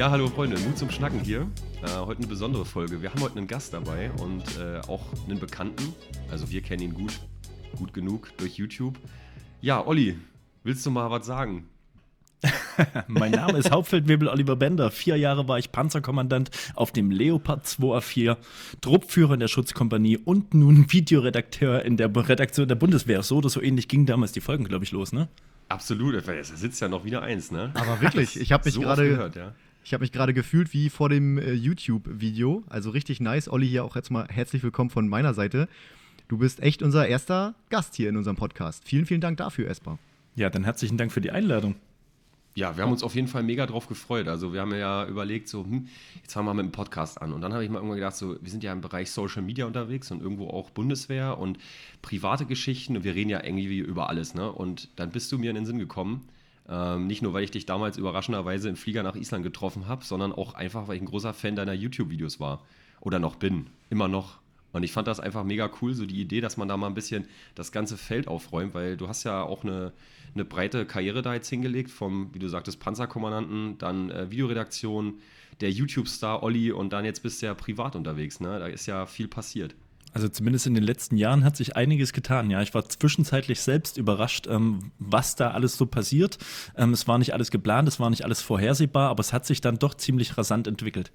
Ja, hallo Freunde, Mut zum Schnacken hier. Äh, heute eine besondere Folge. Wir haben heute einen Gast dabei und äh, auch einen Bekannten. Also wir kennen ihn gut, gut genug durch YouTube. Ja, Olli, willst du mal was sagen? mein Name ist Hauptfeldwebel Oliver Bender. Vier Jahre war ich Panzerkommandant auf dem Leopard 2A4, Truppführer in der Schutzkompanie und nun Videoredakteur in der Redaktion der Bundeswehr. So oder so ähnlich ging damals die Folgen, glaube ich, los, ne? Absolut, da sitzt ja noch wieder eins, ne? Aber wirklich, ich habe mich so gerade ja. Ich habe mich gerade gefühlt wie vor dem äh, YouTube-Video. Also richtig nice. Olli, hier auch jetzt mal herzlich willkommen von meiner Seite. Du bist echt unser erster Gast hier in unserem Podcast. Vielen, vielen Dank dafür, Esper. Ja, dann herzlichen Dank für die Einladung. Ja, wir haben uns auf jeden Fall mega drauf gefreut. Also wir haben ja überlegt, so, hm, jetzt fangen wir mit dem Podcast an. Und dann habe ich mal irgendwann gedacht, so, wir sind ja im Bereich Social Media unterwegs und irgendwo auch Bundeswehr und private Geschichten und wir reden ja irgendwie über alles, ne? Und dann bist du mir in den Sinn gekommen. Ähm, nicht nur, weil ich dich damals überraschenderweise im Flieger nach Island getroffen habe, sondern auch einfach, weil ich ein großer Fan deiner YouTube-Videos war. Oder noch bin. Immer noch. Und ich fand das einfach mega cool, so die Idee, dass man da mal ein bisschen das ganze Feld aufräumt, weil du hast ja auch eine, eine breite Karriere da jetzt hingelegt, vom, wie du sagtest, Panzerkommandanten, dann äh, Videoredaktion, der YouTube-Star Olli und dann jetzt bist du ja privat unterwegs. Ne? Da ist ja viel passiert. Also zumindest in den letzten Jahren hat sich einiges getan. Ja, ich war zwischenzeitlich selbst überrascht, ähm, was da alles so passiert. Ähm, es war nicht alles geplant, es war nicht alles vorhersehbar, aber es hat sich dann doch ziemlich rasant entwickelt.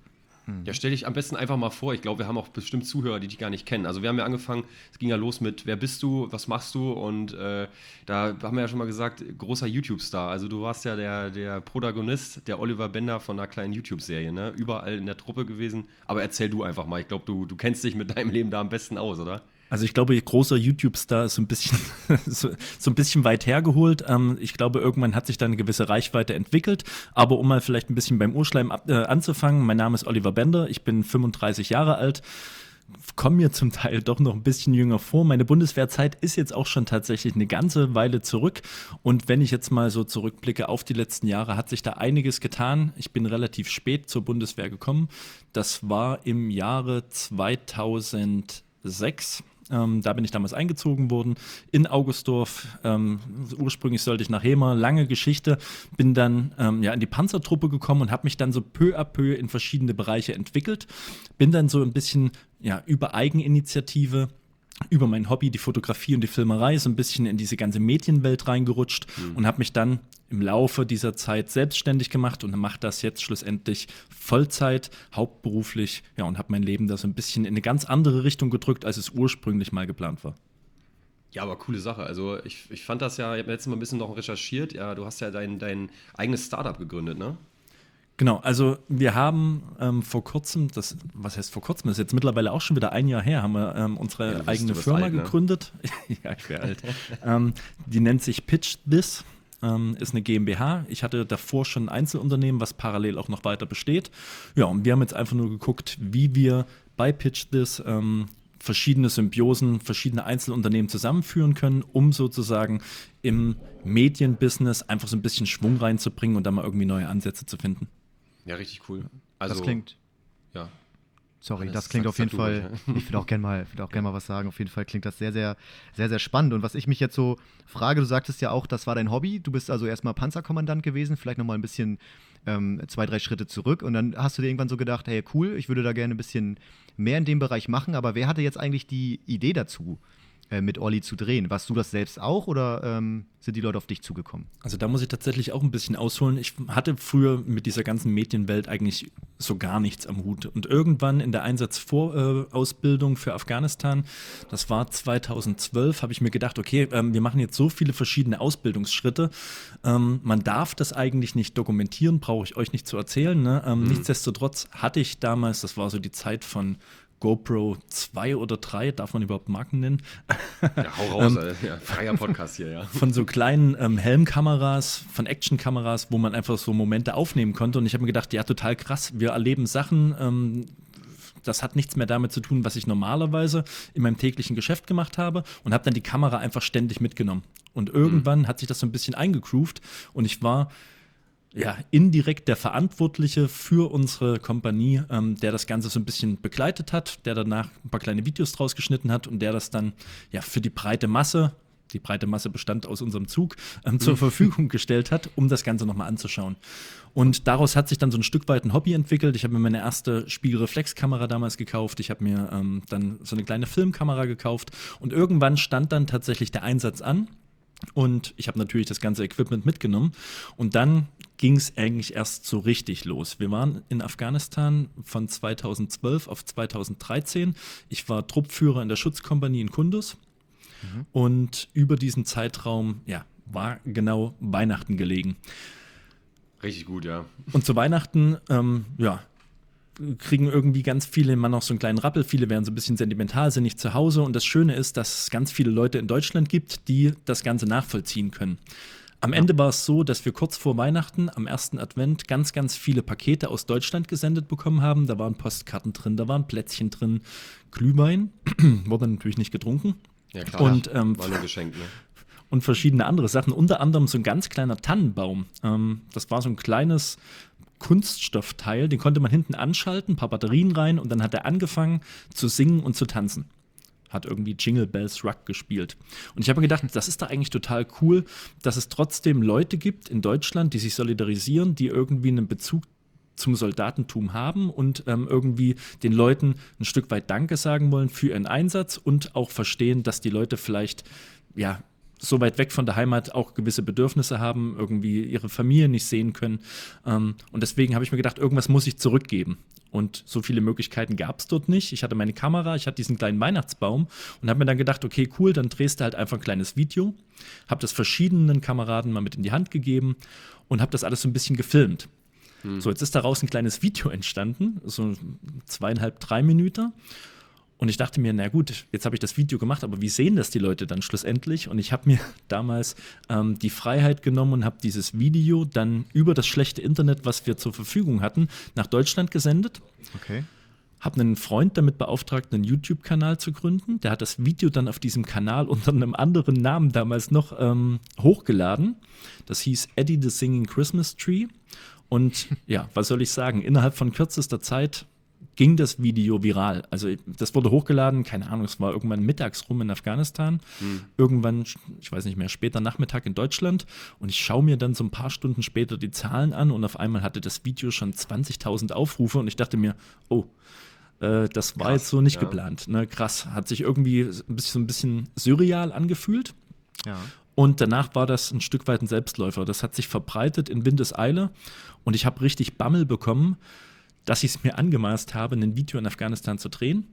Ja, stell dich am besten einfach mal vor. Ich glaube, wir haben auch bestimmt Zuhörer, die dich gar nicht kennen. Also wir haben ja angefangen, es ging ja los mit, wer bist du, was machst du? Und äh, da haben wir ja schon mal gesagt, großer YouTube-Star. Also du warst ja der, der Protagonist, der Oliver Bender von einer kleinen YouTube-Serie, ne? Überall in der Truppe gewesen. Aber erzähl du einfach mal. Ich glaube, du, du kennst dich mit deinem Leben da am besten aus, oder? Also ich glaube, großer YouTube-Star ist so ein bisschen, so, so, ein bisschen weit hergeholt. Ähm, ich glaube, irgendwann hat sich da eine gewisse Reichweite entwickelt. Aber um mal vielleicht ein bisschen beim Urschleim ab, äh, anzufangen, mein Name ist Oliver Bender, ich bin 35 Jahre alt, komme mir zum Teil doch noch ein bisschen jünger vor. Meine Bundeswehrzeit ist jetzt auch schon tatsächlich eine ganze Weile zurück. Und wenn ich jetzt mal so zurückblicke auf die letzten Jahre, hat sich da einiges getan. Ich bin relativ spät zur Bundeswehr gekommen. Das war im Jahre 2006 ähm, da bin ich damals eingezogen worden in Augustdorf. Ähm, ursprünglich sollte ich nach Hemer, lange Geschichte. Bin dann ähm, ja, in die Panzertruppe gekommen und habe mich dann so peu à peu in verschiedene Bereiche entwickelt. Bin dann so ein bisschen ja, über Eigeninitiative über mein Hobby, die Fotografie und die Filmerei, so ein bisschen in diese ganze Medienwelt reingerutscht mhm. und habe mich dann im Laufe dieser Zeit selbstständig gemacht und mache das jetzt schlussendlich Vollzeit, hauptberuflich, ja, und habe mein Leben da so ein bisschen in eine ganz andere Richtung gedrückt, als es ursprünglich mal geplant war. Ja, aber coole Sache. Also ich, ich fand das ja, ich habe letztes Mal ein bisschen noch recherchiert, ja, du hast ja dein, dein eigenes Startup gegründet, ne? Genau, also wir haben ähm, vor kurzem, das, was heißt vor kurzem, das ist jetzt mittlerweile auch schon wieder ein Jahr her, haben wir ähm, unsere ja, eigene Firma alt, ne? gegründet. ja, ich wäre alt. ähm, die nennt sich Pitch This, ähm, ist eine GmbH. Ich hatte davor schon ein Einzelunternehmen, was parallel auch noch weiter besteht. Ja, und wir haben jetzt einfach nur geguckt, wie wir bei Pitch This ähm, verschiedene Symbiosen, verschiedene Einzelunternehmen zusammenführen können, um sozusagen im Medienbusiness einfach so ein bisschen Schwung reinzubringen und da mal irgendwie neue Ansätze zu finden. Ja, richtig cool. Also, das klingt. Ja. Sorry, das, das klingt auf jeden Fall. ich würde auch gerne mal, würd gern mal was sagen. Auf jeden Fall klingt das sehr, sehr, sehr, sehr spannend. Und was ich mich jetzt so frage, du sagtest ja auch, das war dein Hobby. Du bist also erstmal Panzerkommandant gewesen, vielleicht nochmal ein bisschen ähm, zwei, drei Schritte zurück. Und dann hast du dir irgendwann so gedacht, hey, cool, ich würde da gerne ein bisschen mehr in dem Bereich machen. Aber wer hatte jetzt eigentlich die Idee dazu? Äh, mit Olli zu drehen. Warst du das selbst auch oder ähm, sind die Leute auf dich zugekommen? Also da muss ich tatsächlich auch ein bisschen ausholen. Ich hatte früher mit dieser ganzen Medienwelt eigentlich so gar nichts am Hut. Und irgendwann in der Einsatzvorausbildung äh, für Afghanistan, das war 2012, habe ich mir gedacht, okay, ähm, wir machen jetzt so viele verschiedene Ausbildungsschritte. Ähm, man darf das eigentlich nicht dokumentieren, brauche ich euch nicht zu erzählen. Ne? Ähm, mhm. Nichtsdestotrotz hatte ich damals, das war so die Zeit von GoPro 2 oder 3, darf man überhaupt Marken nennen? Ja, hau raus, ähm, ja, freier Podcast hier, ja. Von so kleinen ähm, Helmkameras, von Actionkameras, wo man einfach so Momente aufnehmen konnte. Und ich habe mir gedacht, ja, total krass, wir erleben Sachen, ähm, das hat nichts mehr damit zu tun, was ich normalerweise in meinem täglichen Geschäft gemacht habe und habe dann die Kamera einfach ständig mitgenommen. Und irgendwann mhm. hat sich das so ein bisschen eingegroovt und ich war ja, indirekt der Verantwortliche für unsere Kompanie, ähm, der das Ganze so ein bisschen begleitet hat, der danach ein paar kleine Videos draus geschnitten hat und der das dann ja für die breite Masse die breite Masse bestand aus unserem Zug, ähm, zur mhm. Verfügung gestellt hat, um das Ganze nochmal anzuschauen. Und daraus hat sich dann so ein Stück weit ein Hobby entwickelt. Ich habe mir meine erste Spiegelreflexkamera damals gekauft. Ich habe mir ähm, dann so eine kleine Filmkamera gekauft. Und irgendwann stand dann tatsächlich der Einsatz an. Und ich habe natürlich das ganze Equipment mitgenommen. Und dann ging es eigentlich erst so richtig los. Wir waren in Afghanistan von 2012 auf 2013. Ich war Truppführer in der Schutzkompanie in Kunduz. Mhm. Und über diesen Zeitraum, ja, war genau Weihnachten gelegen. Richtig gut, ja. Und zu Weihnachten, ähm, ja, kriegen irgendwie ganz viele immer noch so einen kleinen Rappel. Viele werden so ein bisschen sentimental, sind nicht zu Hause. Und das Schöne ist, dass es ganz viele Leute in Deutschland gibt, die das Ganze nachvollziehen können. Am Ende war es so, dass wir kurz vor Weihnachten am ersten Advent ganz, ganz viele Pakete aus Deutschland gesendet bekommen haben. Da waren Postkarten drin, da waren Plätzchen drin, Glühwein, wurde natürlich nicht getrunken. Ja, klar. Und, ähm, war nur geschenkt, ne? Und verschiedene andere Sachen, unter anderem so ein ganz kleiner Tannenbaum. Ähm, das war so ein kleines Kunststoffteil, den konnte man hinten anschalten, ein paar Batterien rein und dann hat er angefangen zu singen und zu tanzen hat irgendwie Jingle Bells Rock gespielt. Und ich habe mir gedacht, das ist da eigentlich total cool, dass es trotzdem Leute gibt in Deutschland, die sich solidarisieren, die irgendwie einen Bezug zum Soldatentum haben und ähm, irgendwie den Leuten ein Stück weit Danke sagen wollen für ihren Einsatz und auch verstehen, dass die Leute vielleicht ja so weit weg von der Heimat auch gewisse Bedürfnisse haben, irgendwie ihre Familie nicht sehen können. Ähm, und deswegen habe ich mir gedacht, irgendwas muss ich zurückgeben. Und so viele Möglichkeiten gab es dort nicht. Ich hatte meine Kamera, ich hatte diesen kleinen Weihnachtsbaum und habe mir dann gedacht, okay, cool, dann drehst du halt einfach ein kleines Video. Habe das verschiedenen Kameraden mal mit in die Hand gegeben und habe das alles so ein bisschen gefilmt. Hm. So, jetzt ist daraus ein kleines Video entstanden, so zweieinhalb, drei Minuten. Und ich dachte mir, na gut, jetzt habe ich das Video gemacht, aber wie sehen das die Leute dann schlussendlich? Und ich habe mir damals ähm, die Freiheit genommen und habe dieses Video dann über das schlechte Internet, was wir zur Verfügung hatten, nach Deutschland gesendet. Okay. Habe einen Freund damit beauftragt, einen YouTube-Kanal zu gründen. Der hat das Video dann auf diesem Kanal unter einem anderen Namen damals noch ähm, hochgeladen. Das hieß Eddie the Singing Christmas Tree. Und ja, was soll ich sagen? Innerhalb von kürzester Zeit ging das Video viral. Also das wurde hochgeladen, keine Ahnung, es war irgendwann mittags rum in Afghanistan, hm. irgendwann, ich weiß nicht mehr, später Nachmittag in Deutschland und ich schaue mir dann so ein paar Stunden später die Zahlen an und auf einmal hatte das Video schon 20.000 Aufrufe und ich dachte mir, oh, äh, das war krass, jetzt so nicht ja. geplant. Ne? Krass, hat sich irgendwie ein bisschen, so ein bisschen surreal angefühlt. Ja. Und danach war das ein Stück weit ein Selbstläufer. Das hat sich verbreitet in Windeseile und ich habe richtig Bammel bekommen, dass ich es mir angemaßt habe, ein Video in Afghanistan zu drehen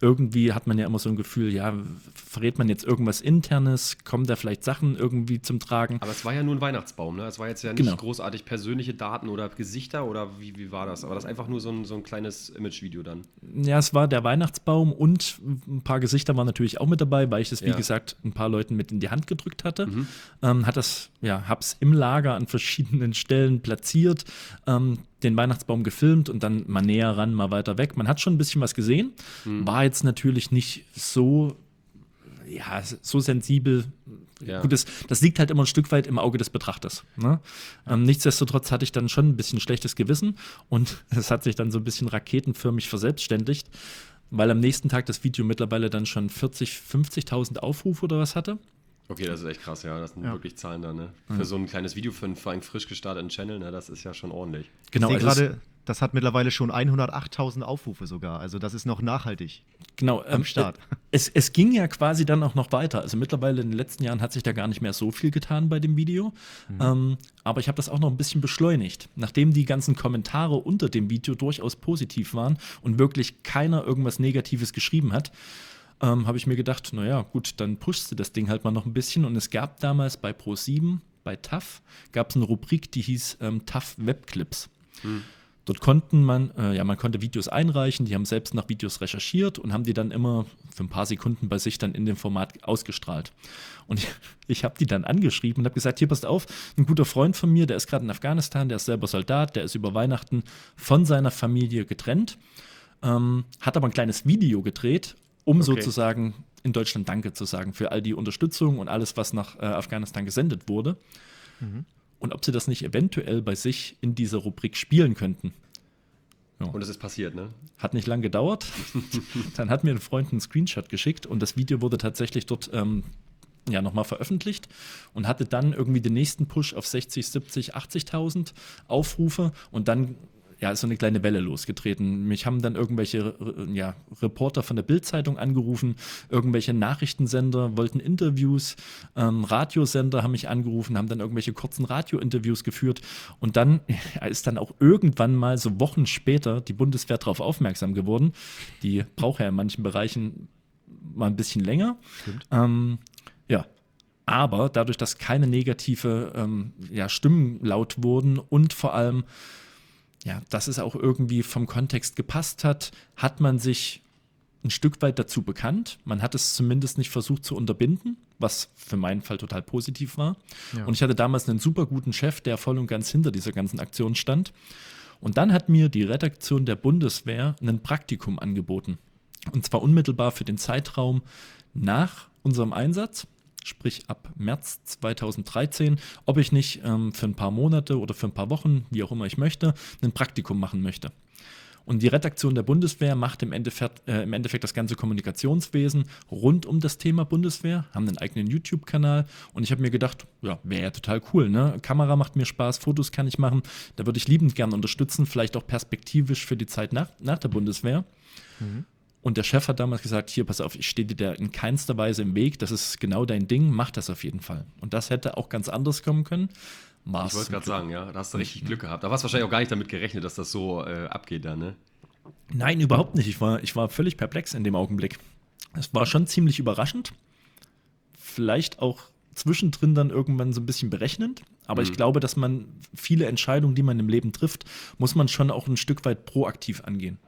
irgendwie hat man ja immer so ein Gefühl, ja, verrät man jetzt irgendwas Internes, kommen da vielleicht Sachen irgendwie zum Tragen. Aber es war ja nur ein Weihnachtsbaum, ne? Es war jetzt ja nicht genau. großartig persönliche Daten oder Gesichter oder wie, wie war das? Aber das ist einfach nur so ein, so ein kleines Imagevideo dann. Ja, es war der Weihnachtsbaum und ein paar Gesichter waren natürlich auch mit dabei, weil ich das, wie ja. gesagt, ein paar Leuten mit in die Hand gedrückt hatte. Mhm. Ähm, hat das, ja, hab's im Lager an verschiedenen Stellen platziert. Ähm, den Weihnachtsbaum gefilmt und dann mal näher ran, mal weiter weg. Man hat schon ein bisschen was gesehen, mhm. war jetzt natürlich nicht so, ja, so sensibel. Ja. Gut, das, das, liegt halt immer ein Stück weit im Auge des Betrachters. Ne? Ähm, nichtsdestotrotz hatte ich dann schon ein bisschen schlechtes Gewissen und es hat sich dann so ein bisschen raketenförmig verselbstständigt, weil am nächsten Tag das Video mittlerweile dann schon 40, 50.000 Aufrufe oder was hatte. Okay, das ist echt krass, ja. Das sind ja. wirklich Zahlen da, ne? Für so ein kleines Video für einen, für einen frisch gestarteten Channel, ne? Das ist ja schon ordentlich. Genau. Ich also gerade, das hat mittlerweile schon 108.000 Aufrufe sogar. Also das ist noch nachhaltig. Genau. Am ähm, Start. Es, es, ging ja quasi dann auch noch weiter. Also mittlerweile in den letzten Jahren hat sich da gar nicht mehr so viel getan bei dem Video. Mhm. Ähm, aber ich habe das auch noch ein bisschen beschleunigt. Nachdem die ganzen Kommentare unter dem Video durchaus positiv waren und wirklich keiner irgendwas Negatives geschrieben hat, ähm, habe ich mir gedacht, naja, gut, dann pushst du das Ding halt mal noch ein bisschen. Und es gab damals bei Pro7, bei TAF, gab es eine Rubrik, die hieß ähm, TAF Webclips. Hm. Dort konnten man, äh, ja, man konnte Videos einreichen, die haben selbst nach Videos recherchiert und haben die dann immer für ein paar Sekunden bei sich dann in dem Format ausgestrahlt. Und ich, ich habe die dann angeschrieben und habe gesagt, hier passt auf, ein guter Freund von mir, der ist gerade in Afghanistan, der ist selber Soldat, der ist über Weihnachten von seiner Familie getrennt, ähm, hat aber ein kleines Video gedreht um okay. sozusagen in Deutschland Danke zu sagen für all die Unterstützung und alles, was nach äh, Afghanistan gesendet wurde. Mhm. Und ob sie das nicht eventuell bei sich in dieser Rubrik spielen könnten. Ja. Und es ist passiert, ne? Hat nicht lange gedauert. Dann hat mir ein Freund einen Screenshot geschickt und das Video wurde tatsächlich dort ähm, ja nochmal veröffentlicht und hatte dann irgendwie den nächsten Push auf 60, 70, 80.000 Aufrufe und dann ja, ist so eine kleine Welle losgetreten. Mich haben dann irgendwelche ja, Reporter von der Bildzeitung angerufen, irgendwelche Nachrichtensender wollten Interviews, ähm, Radiosender haben mich angerufen, haben dann irgendwelche kurzen Radiointerviews geführt und dann ist dann auch irgendwann mal so Wochen später die Bundeswehr darauf aufmerksam geworden. Die braucht ja in manchen Bereichen mal ein bisschen länger. Ähm, ja, aber dadurch, dass keine negative ähm, ja, Stimmen laut wurden und vor allem ja, dass es auch irgendwie vom Kontext gepasst hat, hat man sich ein Stück weit dazu bekannt. Man hat es zumindest nicht versucht zu unterbinden, was für meinen Fall total positiv war. Ja. Und ich hatte damals einen super guten Chef, der voll und ganz hinter dieser ganzen Aktion stand. Und dann hat mir die Redaktion der Bundeswehr ein Praktikum angeboten. Und zwar unmittelbar für den Zeitraum nach unserem Einsatz sprich ab März 2013, ob ich nicht ähm, für ein paar Monate oder für ein paar Wochen, wie auch immer ich möchte, ein Praktikum machen möchte. Und die Redaktion der Bundeswehr macht im Endeffekt, äh, im Endeffekt das ganze Kommunikationswesen rund um das Thema Bundeswehr, haben einen eigenen YouTube-Kanal und ich habe mir gedacht, ja, wäre ja total cool, ne? Kamera macht mir Spaß, Fotos kann ich machen, da würde ich liebend gern unterstützen, vielleicht auch perspektivisch für die Zeit nach, nach der Bundeswehr. Mhm. Und der Chef hat damals gesagt, hier, pass auf, ich stehe dir da in keinster Weise im Weg, das ist genau dein Ding, mach das auf jeden Fall. Und das hätte auch ganz anders kommen können. War's ich wollte gerade sagen, ja, da hast du richtig Glück gehabt. Da hast du wahrscheinlich auch gar nicht damit gerechnet, dass das so äh, abgeht dann, ne? Nein, überhaupt nicht. Ich war, ich war völlig perplex in dem Augenblick. Es war schon ziemlich überraschend. Vielleicht auch zwischendrin dann irgendwann so ein bisschen berechnend. Aber mhm. ich glaube, dass man viele Entscheidungen, die man im Leben trifft, muss man schon auch ein Stück weit proaktiv angehen.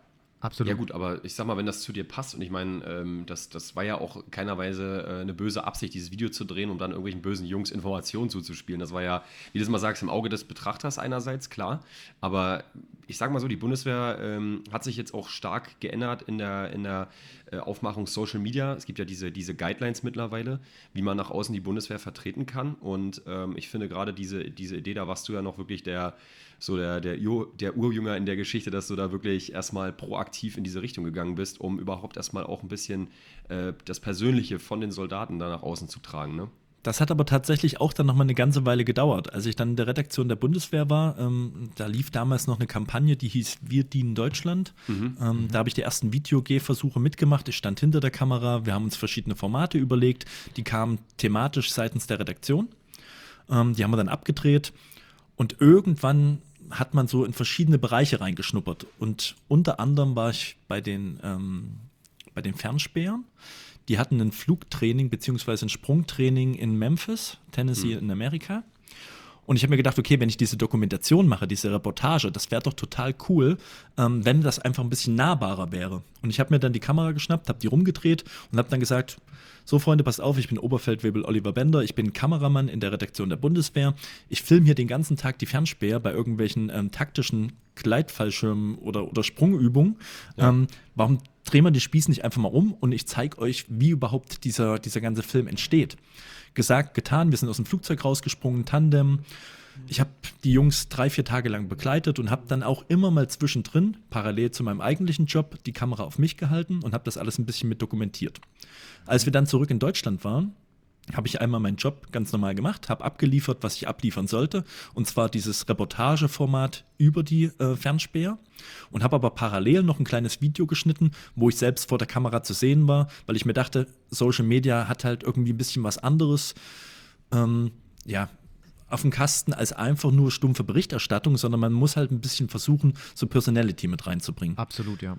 Absolut. Ja gut, aber ich sag mal, wenn das zu dir passt und ich meine, ähm, das, das war ja auch keinerweise äh, eine böse Absicht, dieses Video zu drehen, um dann irgendwelchen bösen Jungs Informationen zuzuspielen. Das war ja, wie du es mal sagst, im Auge des Betrachters einerseits, klar. Aber ich sag mal so, die Bundeswehr ähm, hat sich jetzt auch stark geändert in der, in der äh, Aufmachung Social Media. Es gibt ja diese, diese Guidelines mittlerweile, wie man nach außen die Bundeswehr vertreten kann. Und ähm, ich finde gerade diese, diese Idee, da warst du ja noch wirklich der so der, der, der Urjünger in der Geschichte, dass du da wirklich erstmal proaktiv in diese Richtung gegangen bist, um überhaupt erstmal auch ein bisschen äh, das Persönliche von den Soldaten da nach außen zu tragen. Ne? Das hat aber tatsächlich auch dann noch mal eine ganze Weile gedauert. Als ich dann in der Redaktion der Bundeswehr war, ähm, da lief damals noch eine Kampagne, die hieß Wir dienen Deutschland. Mhm. Ähm, mhm. Da habe ich die ersten Video-G-Versuche mitgemacht. Ich stand hinter der Kamera. Wir haben uns verschiedene Formate überlegt. Die kamen thematisch seitens der Redaktion. Ähm, die haben wir dann abgedreht. Und irgendwann hat man so in verschiedene Bereiche reingeschnuppert. Und unter anderem war ich bei den, ähm, bei den Fernspähern. Die hatten ein Flugtraining bzw. ein Sprungtraining in Memphis, Tennessee mhm. in Amerika. Und ich habe mir gedacht, okay, wenn ich diese Dokumentation mache, diese Reportage, das wäre doch total cool, ähm, wenn das einfach ein bisschen nahbarer wäre. Und ich habe mir dann die Kamera geschnappt, habe die rumgedreht und habe dann gesagt, so, Freunde, passt auf, ich bin Oberfeldwebel Oliver Bender, ich bin Kameramann in der Redaktion der Bundeswehr. Ich filme hier den ganzen Tag die Fernspäher bei irgendwelchen ähm, taktischen Gleitfallschirmen oder, oder Sprungübungen. Ja. Ähm, warum drehen wir die Spieß nicht einfach mal um und ich zeige euch, wie überhaupt dieser, dieser ganze Film entsteht. Gesagt, getan, wir sind aus dem Flugzeug rausgesprungen, Tandem. Ich habe die Jungs drei, vier Tage lang begleitet und habe dann auch immer mal zwischendrin, parallel zu meinem eigentlichen Job, die Kamera auf mich gehalten und habe das alles ein bisschen mit dokumentiert. Als wir dann zurück in Deutschland waren, habe ich einmal meinen Job ganz normal gemacht, habe abgeliefert, was ich abliefern sollte, und zwar dieses Reportageformat über die äh, Fernspäher und habe aber parallel noch ein kleines Video geschnitten, wo ich selbst vor der Kamera zu sehen war, weil ich mir dachte, Social Media hat halt irgendwie ein bisschen was anderes, ähm, ja, auf dem Kasten als einfach nur stumpfe Berichterstattung, sondern man muss halt ein bisschen versuchen, so Personality mit reinzubringen. Absolut, ja.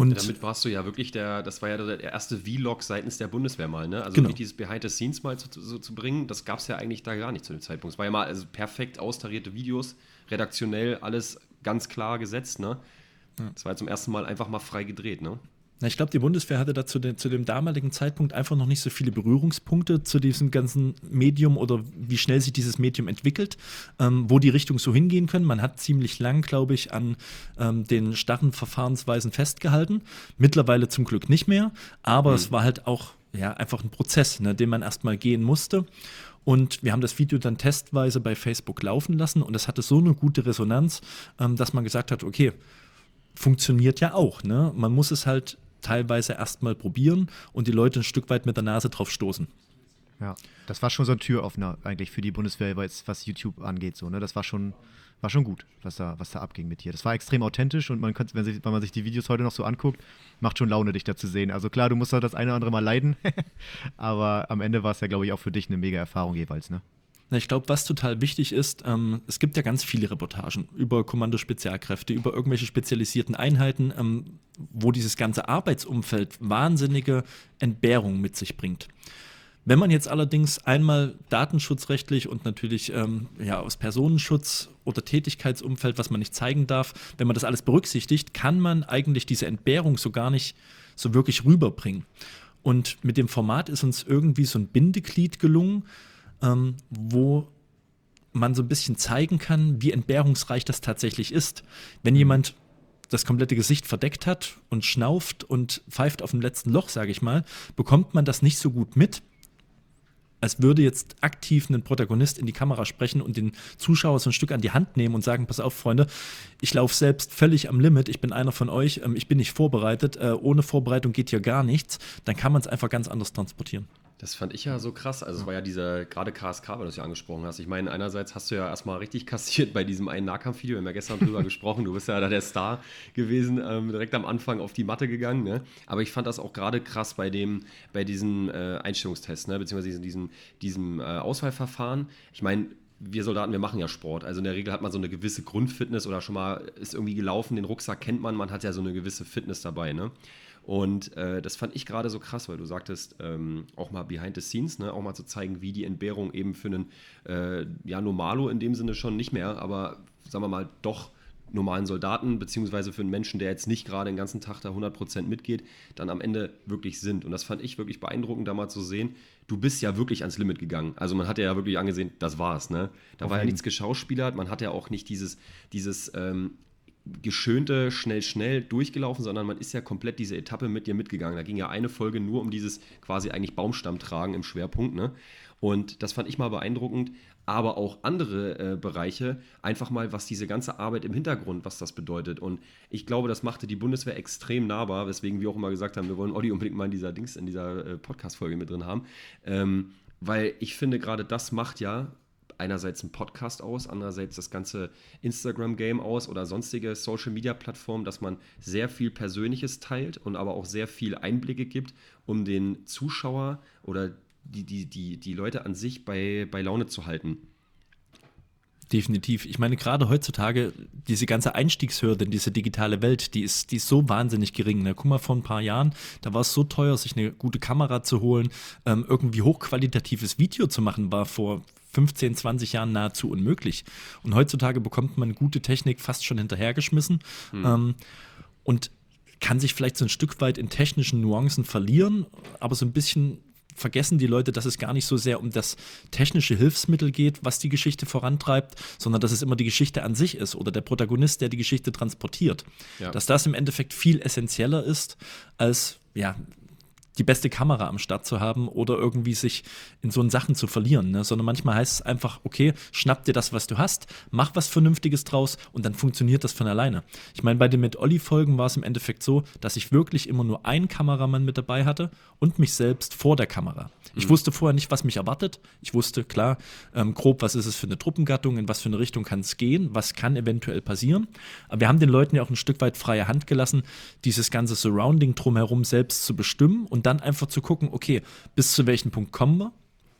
Und damit warst du ja wirklich der, das war ja der erste Vlog seitens der Bundeswehr mal, ne? Also genau. dieses Behind the Scenes mal so, so zu bringen, das gab es ja eigentlich da gar nicht zu dem Zeitpunkt. Es war ja mal also perfekt austarierte Videos, redaktionell alles ganz klar gesetzt, ne? Es war ja zum ersten Mal einfach mal frei gedreht, ne? Na, ich glaube, die Bundeswehr hatte da zu, den, zu, dem damaligen Zeitpunkt einfach noch nicht so viele Berührungspunkte zu diesem ganzen Medium oder wie schnell sich dieses Medium entwickelt, ähm, wo die Richtung so hingehen können. Man hat ziemlich lang, glaube ich, an ähm, den starren Verfahrensweisen festgehalten. Mittlerweile zum Glück nicht mehr, aber mhm. es war halt auch ja, einfach ein Prozess, ne, den man erstmal gehen musste. Und wir haben das Video dann testweise bei Facebook laufen lassen und es hatte so eine gute Resonanz, ähm, dass man gesagt hat, okay, funktioniert ja auch. Ne? Man muss es halt teilweise erstmal probieren und die Leute ein Stück weit mit der Nase drauf stoßen. Ja, das war schon so ein Türöffner eigentlich für die Bundeswehr, was YouTube angeht. So, ne? Das war schon, war schon gut, was da, was da abging mit dir. Das war extrem authentisch und man könnte, wenn, wenn man sich die Videos heute noch so anguckt, macht schon Laune, dich da zu sehen. Also klar, du musst halt das eine oder andere Mal leiden, aber am Ende war es ja, glaube ich, auch für dich eine mega Erfahrung jeweils, ne? Ich glaube, was total wichtig ist, ähm, es gibt ja ganz viele Reportagen über Kommando-Spezialkräfte, über irgendwelche spezialisierten Einheiten, ähm, wo dieses ganze Arbeitsumfeld wahnsinnige Entbehrung mit sich bringt. Wenn man jetzt allerdings einmal datenschutzrechtlich und natürlich ähm, ja, aus Personenschutz oder Tätigkeitsumfeld, was man nicht zeigen darf, wenn man das alles berücksichtigt, kann man eigentlich diese Entbehrung so gar nicht so wirklich rüberbringen. Und mit dem Format ist uns irgendwie so ein Bindeglied gelungen, ähm, wo man so ein bisschen zeigen kann, wie entbehrungsreich das tatsächlich ist. Wenn jemand das komplette Gesicht verdeckt hat und schnauft und pfeift auf dem letzten Loch, sage ich mal, bekommt man das nicht so gut mit als würde jetzt aktiv ein Protagonist in die Kamera sprechen und den Zuschauer so ein Stück an die Hand nehmen und sagen, pass auf, Freunde, ich laufe selbst völlig am Limit, ich bin einer von euch, ähm, ich bin nicht vorbereitet, äh, ohne Vorbereitung geht hier gar nichts, dann kann man es einfach ganz anders transportieren. Das fand ich ja so krass. Also, es war ja dieser, gerade KSK, weil du es ja angesprochen hast. Ich meine, einerseits hast du ja erstmal richtig kassiert bei diesem einen Nahkampfvideo. Wir haben ja gestern drüber gesprochen. Du bist ja da der Star gewesen, ähm, direkt am Anfang auf die Matte gegangen. Ne? Aber ich fand das auch gerade krass bei dem, bei diesem äh, Einstellungstest, ne? beziehungsweise diesem, diesem äh, Auswahlverfahren. Ich meine, wir Soldaten, wir machen ja Sport. Also in der Regel hat man so eine gewisse Grundfitness oder schon mal ist irgendwie gelaufen, den Rucksack kennt man, man hat ja so eine gewisse Fitness dabei. Ne? Und äh, das fand ich gerade so krass, weil du sagtest, ähm, auch mal behind the scenes, ne? auch mal zu zeigen, wie die Entbehrung eben für einen, äh, ja, Normalo in dem Sinne schon nicht mehr, aber sagen wir mal, doch normalen Soldaten, beziehungsweise für einen Menschen, der jetzt nicht gerade den ganzen Tag da 100% mitgeht, dann am Ende wirklich sind. Und das fand ich wirklich beeindruckend, da mal zu sehen, du bist ja wirklich ans Limit gegangen. Also man hat ja wirklich angesehen, das war's. Ne? Da Auf war ja nichts geschauspielert, man hat ja auch nicht dieses, dieses ähm, geschönte, schnell, schnell durchgelaufen, sondern man ist ja komplett diese Etappe mit dir mitgegangen. Da ging ja eine Folge nur um dieses quasi eigentlich Baumstammtragen im Schwerpunkt. Ne? Und das fand ich mal beeindruckend, aber auch andere äh, Bereiche, einfach mal, was diese ganze Arbeit im Hintergrund, was das bedeutet. Und ich glaube, das machte die Bundeswehr extrem nahbar, weswegen wir auch immer gesagt haben, wir wollen Olli unbedingt mal in dieser Dings, in dieser äh, Podcast-Folge mit drin haben. Ähm, weil ich finde, gerade das macht ja einerseits ein Podcast aus, andererseits das ganze Instagram-Game aus oder sonstige Social-Media-Plattformen, dass man sehr viel Persönliches teilt und aber auch sehr viel Einblicke gibt, um den Zuschauer oder die, die, die, die Leute an sich bei, bei Laune zu halten. Definitiv. Ich meine, gerade heutzutage, diese ganze Einstiegshürde in diese digitale Welt, die ist, die ist so wahnsinnig gering. Ne? Guck mal, vor ein paar Jahren, da war es so teuer, sich eine gute Kamera zu holen. Ähm, irgendwie hochqualitatives Video zu machen, war vor 15, 20 Jahren nahezu unmöglich. Und heutzutage bekommt man gute Technik fast schon hinterhergeschmissen mhm. ähm, und kann sich vielleicht so ein Stück weit in technischen Nuancen verlieren, aber so ein bisschen vergessen die Leute, dass es gar nicht so sehr um das technische Hilfsmittel geht, was die Geschichte vorantreibt, sondern dass es immer die Geschichte an sich ist oder der Protagonist, der die Geschichte transportiert. Ja. Dass das im Endeffekt viel essentieller ist als ja, die beste Kamera am Start zu haben oder irgendwie sich in so Sachen zu verlieren, ne? sondern manchmal heißt es einfach, okay, schnapp dir das, was du hast, mach was Vernünftiges draus und dann funktioniert das von alleine. Ich meine, bei den mit Olli-Folgen war es im Endeffekt so, dass ich wirklich immer nur einen Kameramann mit dabei hatte und mich selbst vor der Kamera. Ich mhm. wusste vorher nicht, was mich erwartet. Ich wusste, klar, ähm, grob, was ist es für eine Truppengattung, in was für eine Richtung kann es gehen, was kann eventuell passieren. Aber wir haben den Leuten ja auch ein Stück weit freie Hand gelassen, dieses ganze Surrounding drumherum selbst zu bestimmen und dann einfach zu gucken, okay, bis zu welchem Punkt kommen wir,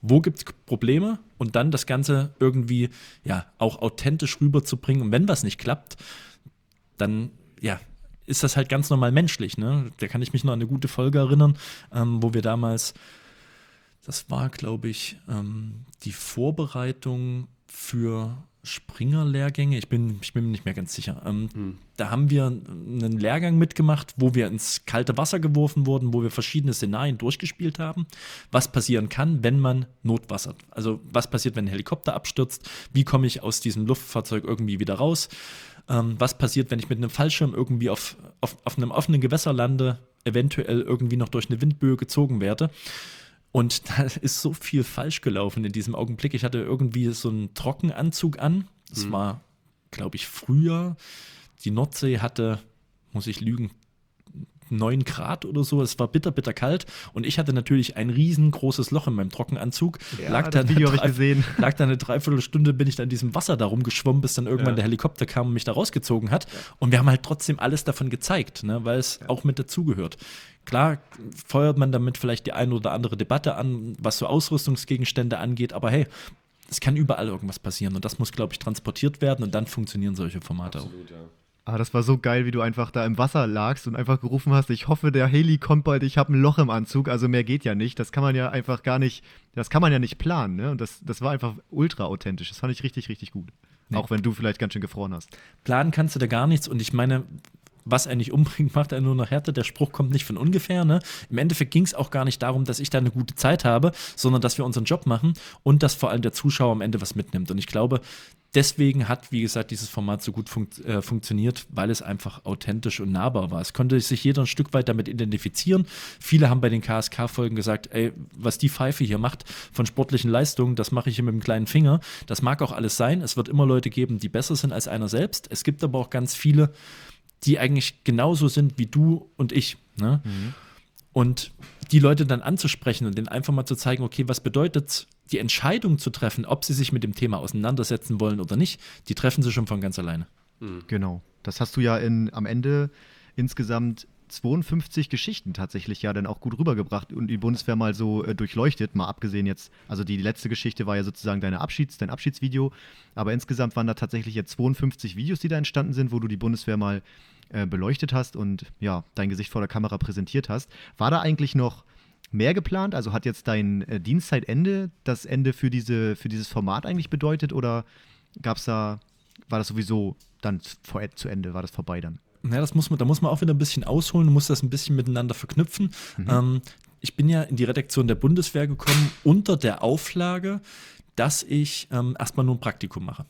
wo gibt es Probleme und dann das Ganze irgendwie ja auch authentisch rüberzubringen. Und wenn was nicht klappt, dann ja, ist das halt ganz normal menschlich. Ne? Da kann ich mich noch an eine gute Folge erinnern, ähm, wo wir damals das war, glaube ich, ähm, die Vorbereitung für Springer-Lehrgänge. Ich bin, ich bin mir nicht mehr ganz sicher. Ähm, hm. Da haben wir einen Lehrgang mitgemacht, wo wir ins kalte Wasser geworfen wurden, wo wir verschiedene Szenarien durchgespielt haben. Was passieren kann, wenn man notwassert. Also was passiert, wenn ein Helikopter abstürzt? Wie komme ich aus diesem Luftfahrzeug irgendwie wieder raus? Ähm, was passiert, wenn ich mit einem Fallschirm irgendwie auf, auf, auf einem offenen Gewässer lande, eventuell irgendwie noch durch eine Windböe gezogen werde? Und da ist so viel falsch gelaufen in diesem Augenblick. Ich hatte irgendwie so einen Trockenanzug an. Das mhm. war, glaube ich, früher. Die Nordsee hatte, muss ich lügen, 9 Grad oder so. Es war bitter, bitter kalt und ich hatte natürlich ein riesengroßes Loch in meinem Trockenanzug. Ja, lag, da Video drei, gesehen. lag da eine Dreiviertelstunde, bin ich dann in diesem Wasser da rumgeschwommen, bis dann irgendwann ja. der Helikopter kam und mich da rausgezogen hat. Ja. Und wir haben halt trotzdem alles davon gezeigt, ne, weil es auch mit dazugehört. Klar feuert man damit vielleicht die eine oder andere Debatte an, was so Ausrüstungsgegenstände angeht, aber hey, es kann überall irgendwas passieren und das muss, glaube ich, transportiert werden und dann funktionieren solche Formate Absolut, auch. Ja. Ah, das war so geil, wie du einfach da im Wasser lagst und einfach gerufen hast, ich hoffe, der Heli kommt bald, ich habe ein Loch im Anzug, also mehr geht ja nicht. Das kann man ja einfach gar nicht, das kann man ja nicht planen, ne? Und das, das war einfach ultra authentisch. Das fand ich richtig, richtig gut. Nee. Auch wenn du vielleicht ganz schön gefroren hast. Planen kannst du da gar nichts und ich meine, was er nicht umbringt, macht er nur noch härter. Der Spruch kommt nicht von ungefähr. Ne? Im Endeffekt ging es auch gar nicht darum, dass ich da eine gute Zeit habe, sondern dass wir unseren Job machen und dass vor allem der Zuschauer am Ende was mitnimmt. Und ich glaube, deswegen hat, wie gesagt, dieses Format so gut funkt, äh, funktioniert, weil es einfach authentisch und nahbar war. Es konnte sich jeder ein Stück weit damit identifizieren. Viele haben bei den KSK-Folgen gesagt, ey, was die Pfeife hier macht von sportlichen Leistungen, das mache ich hier mit dem kleinen Finger. Das mag auch alles sein. Es wird immer Leute geben, die besser sind als einer selbst. Es gibt aber auch ganz viele, die eigentlich genauso sind wie du und ich. Ne? Mhm. Und die Leute dann anzusprechen und denen einfach mal zu zeigen, okay, was bedeutet es, die Entscheidung zu treffen, ob sie sich mit dem Thema auseinandersetzen wollen oder nicht, die treffen sie schon von ganz alleine. Mhm. Genau. Das hast du ja in, am Ende insgesamt 52 Geschichten tatsächlich ja dann auch gut rübergebracht und die Bundeswehr mal so äh, durchleuchtet, mal abgesehen jetzt, also die letzte Geschichte war ja sozusagen deine Abschieds, dein Abschiedsvideo, aber insgesamt waren da tatsächlich jetzt 52 Videos, die da entstanden sind, wo du die Bundeswehr mal äh, beleuchtet hast und ja, dein Gesicht vor der Kamera präsentiert hast. War da eigentlich noch mehr geplant? Also hat jetzt dein äh, Dienstzeitende das Ende für, diese, für dieses Format eigentlich bedeutet oder gab es da, war das sowieso dann vor, zu Ende, war das vorbei dann? Ja, das muss man, da muss man auch wieder ein bisschen ausholen, muss das ein bisschen miteinander verknüpfen. Mhm. Ähm, ich bin ja in die Redaktion der Bundeswehr gekommen unter der Auflage, dass ich ähm, erstmal nur ein Praktikum mache.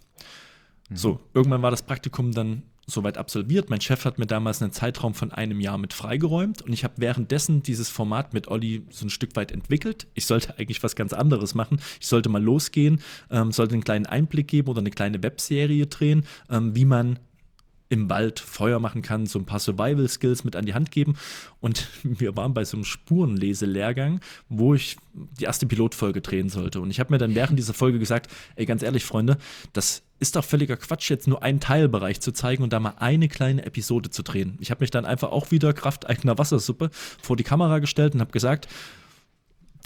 Mhm. So, irgendwann war das Praktikum dann soweit absolviert. Mein Chef hat mir damals einen Zeitraum von einem Jahr mit freigeräumt und ich habe währenddessen dieses Format mit Olli so ein Stück weit entwickelt. Ich sollte eigentlich was ganz anderes machen. Ich sollte mal losgehen, ähm, sollte einen kleinen Einblick geben oder eine kleine Webserie drehen, ähm, wie man im Wald Feuer machen kann, so ein paar Survival-Skills mit an die Hand geben. Und wir waren bei so einem Spurenleselehrgang, wo ich die erste Pilotfolge drehen sollte. Und ich habe mir dann während dieser Folge gesagt, ey, ganz ehrlich, Freunde, das ist doch völliger Quatsch, jetzt nur einen Teilbereich zu zeigen und da mal eine kleine Episode zu drehen. Ich habe mich dann einfach auch wieder Kraft eigener Wassersuppe vor die Kamera gestellt und habe gesagt,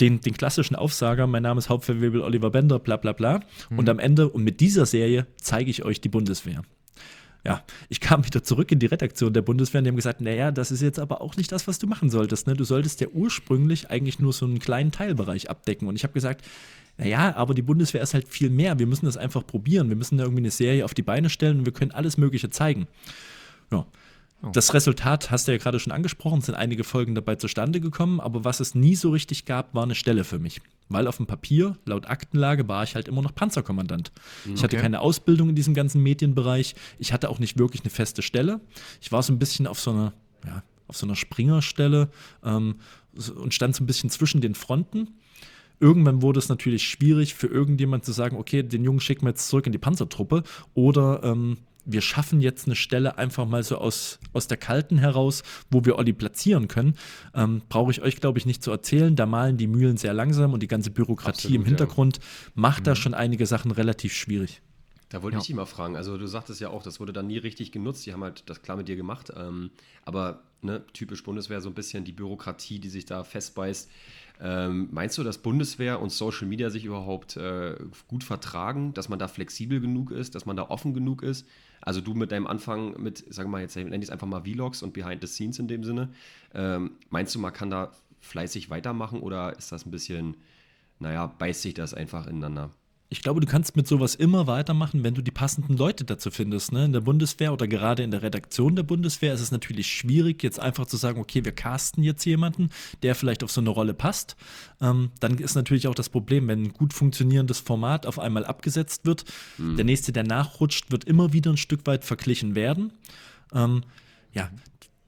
den, den klassischen Aufsager, mein Name ist Hauptverwebel Oliver Bender, bla bla bla. Mhm. Und am Ende, und mit dieser Serie zeige ich euch die Bundeswehr ja, ich kam wieder zurück in die Redaktion der Bundeswehr und die haben gesagt, naja, das ist jetzt aber auch nicht das, was du machen solltest. Ne? Du solltest ja ursprünglich eigentlich nur so einen kleinen Teilbereich abdecken. Und ich habe gesagt, naja, aber die Bundeswehr ist halt viel mehr. Wir müssen das einfach probieren. Wir müssen da irgendwie eine Serie auf die Beine stellen und wir können alles Mögliche zeigen. Ja. Oh. Das Resultat hast du ja gerade schon angesprochen, sind einige Folgen dabei zustande gekommen, aber was es nie so richtig gab, war eine Stelle für mich. Weil auf dem Papier, laut Aktenlage, war ich halt immer noch Panzerkommandant. Okay. Ich hatte keine Ausbildung in diesem ganzen Medienbereich. Ich hatte auch nicht wirklich eine feste Stelle. Ich war so ein bisschen auf so einer, ja, auf so einer Springerstelle ähm, und stand so ein bisschen zwischen den Fronten. Irgendwann wurde es natürlich schwierig für irgendjemand zu sagen, okay, den Jungen schicken wir jetzt zurück in die Panzertruppe oder ähm, wir schaffen jetzt eine Stelle einfach mal so aus, aus der Kalten heraus, wo wir Olli platzieren können. Ähm, Brauche ich euch, glaube ich, nicht zu erzählen. Da malen die Mühlen sehr langsam und die ganze Bürokratie Absolut, im Hintergrund ja. macht mhm. da schon einige Sachen relativ schwierig. Da wollte ja. ich dich mal fragen. Also, du sagtest ja auch, das wurde dann nie richtig genutzt. Die haben halt das klar mit dir gemacht. Ähm, aber ne, typisch Bundeswehr so ein bisschen die Bürokratie, die sich da festbeißt. Ähm, meinst du, dass Bundeswehr und Social Media sich überhaupt äh, gut vertragen, dass man da flexibel genug ist, dass man da offen genug ist? Also du mit deinem Anfang mit, sagen wir mal jetzt, nenne ich es einfach mal Vlogs und Behind the Scenes in dem Sinne. Ähm, meinst du, man kann da fleißig weitermachen oder ist das ein bisschen, naja, beißt sich das einfach ineinander? Ich glaube, du kannst mit sowas immer weitermachen, wenn du die passenden Leute dazu findest. Ne? In der Bundeswehr oder gerade in der Redaktion der Bundeswehr ist es natürlich schwierig, jetzt einfach zu sagen, okay, wir casten jetzt jemanden, der vielleicht auf so eine Rolle passt. Ähm, dann ist natürlich auch das Problem, wenn ein gut funktionierendes Format auf einmal abgesetzt wird, mhm. der nächste, der nachrutscht, wird immer wieder ein Stück weit verglichen werden. Ähm, ja,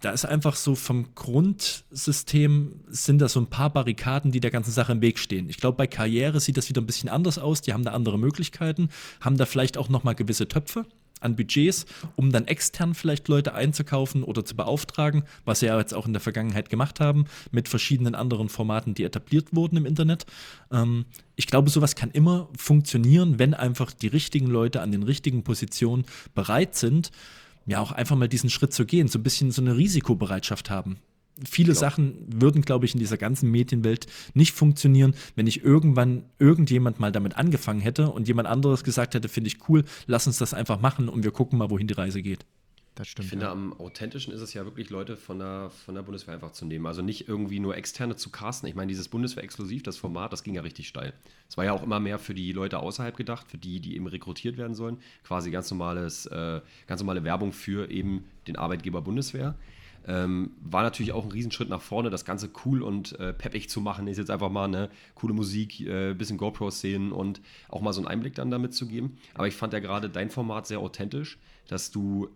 da ist einfach so vom Grundsystem sind da so ein paar Barrikaden, die der ganzen Sache im Weg stehen. Ich glaube, bei Karriere sieht das wieder ein bisschen anders aus. Die haben da andere Möglichkeiten, haben da vielleicht auch noch mal gewisse Töpfe. an Budgets, um dann extern vielleicht Leute einzukaufen oder zu beauftragen, was sie ja jetzt auch in der Vergangenheit gemacht haben, mit verschiedenen anderen Formaten, die etabliert wurden im Internet. Ähm, ich glaube, sowas kann immer funktionieren, wenn einfach die richtigen Leute an den richtigen Positionen bereit sind, ja auch einfach mal diesen Schritt zu gehen, so ein bisschen so eine Risikobereitschaft haben viele glaub. Sachen würden, glaube ich, in dieser ganzen Medienwelt nicht funktionieren, wenn ich irgendwann irgendjemand mal damit angefangen hätte und jemand anderes gesagt hätte, finde ich cool, lass uns das einfach machen und wir gucken mal, wohin die Reise geht. Das stimmt. Ich finde, ja. am authentischen ist es ja wirklich, Leute von der, von der Bundeswehr einfach zu nehmen. Also nicht irgendwie nur externe zu casten. Ich meine, dieses Bundeswehr-Exklusiv, das Format, das ging ja richtig steil. Es war ja auch immer mehr für die Leute außerhalb gedacht, für die, die eben rekrutiert werden sollen. Quasi ganz normales, äh, ganz normale Werbung für eben den Arbeitgeber Bundeswehr. Ähm, war natürlich auch ein Riesenschritt nach vorne, das Ganze cool und äh, peppig zu machen, ist jetzt einfach mal eine coole Musik, äh, bisschen GoPro-Szenen und auch mal so einen Einblick dann damit zu geben. Aber ich fand ja gerade dein Format sehr authentisch, dass du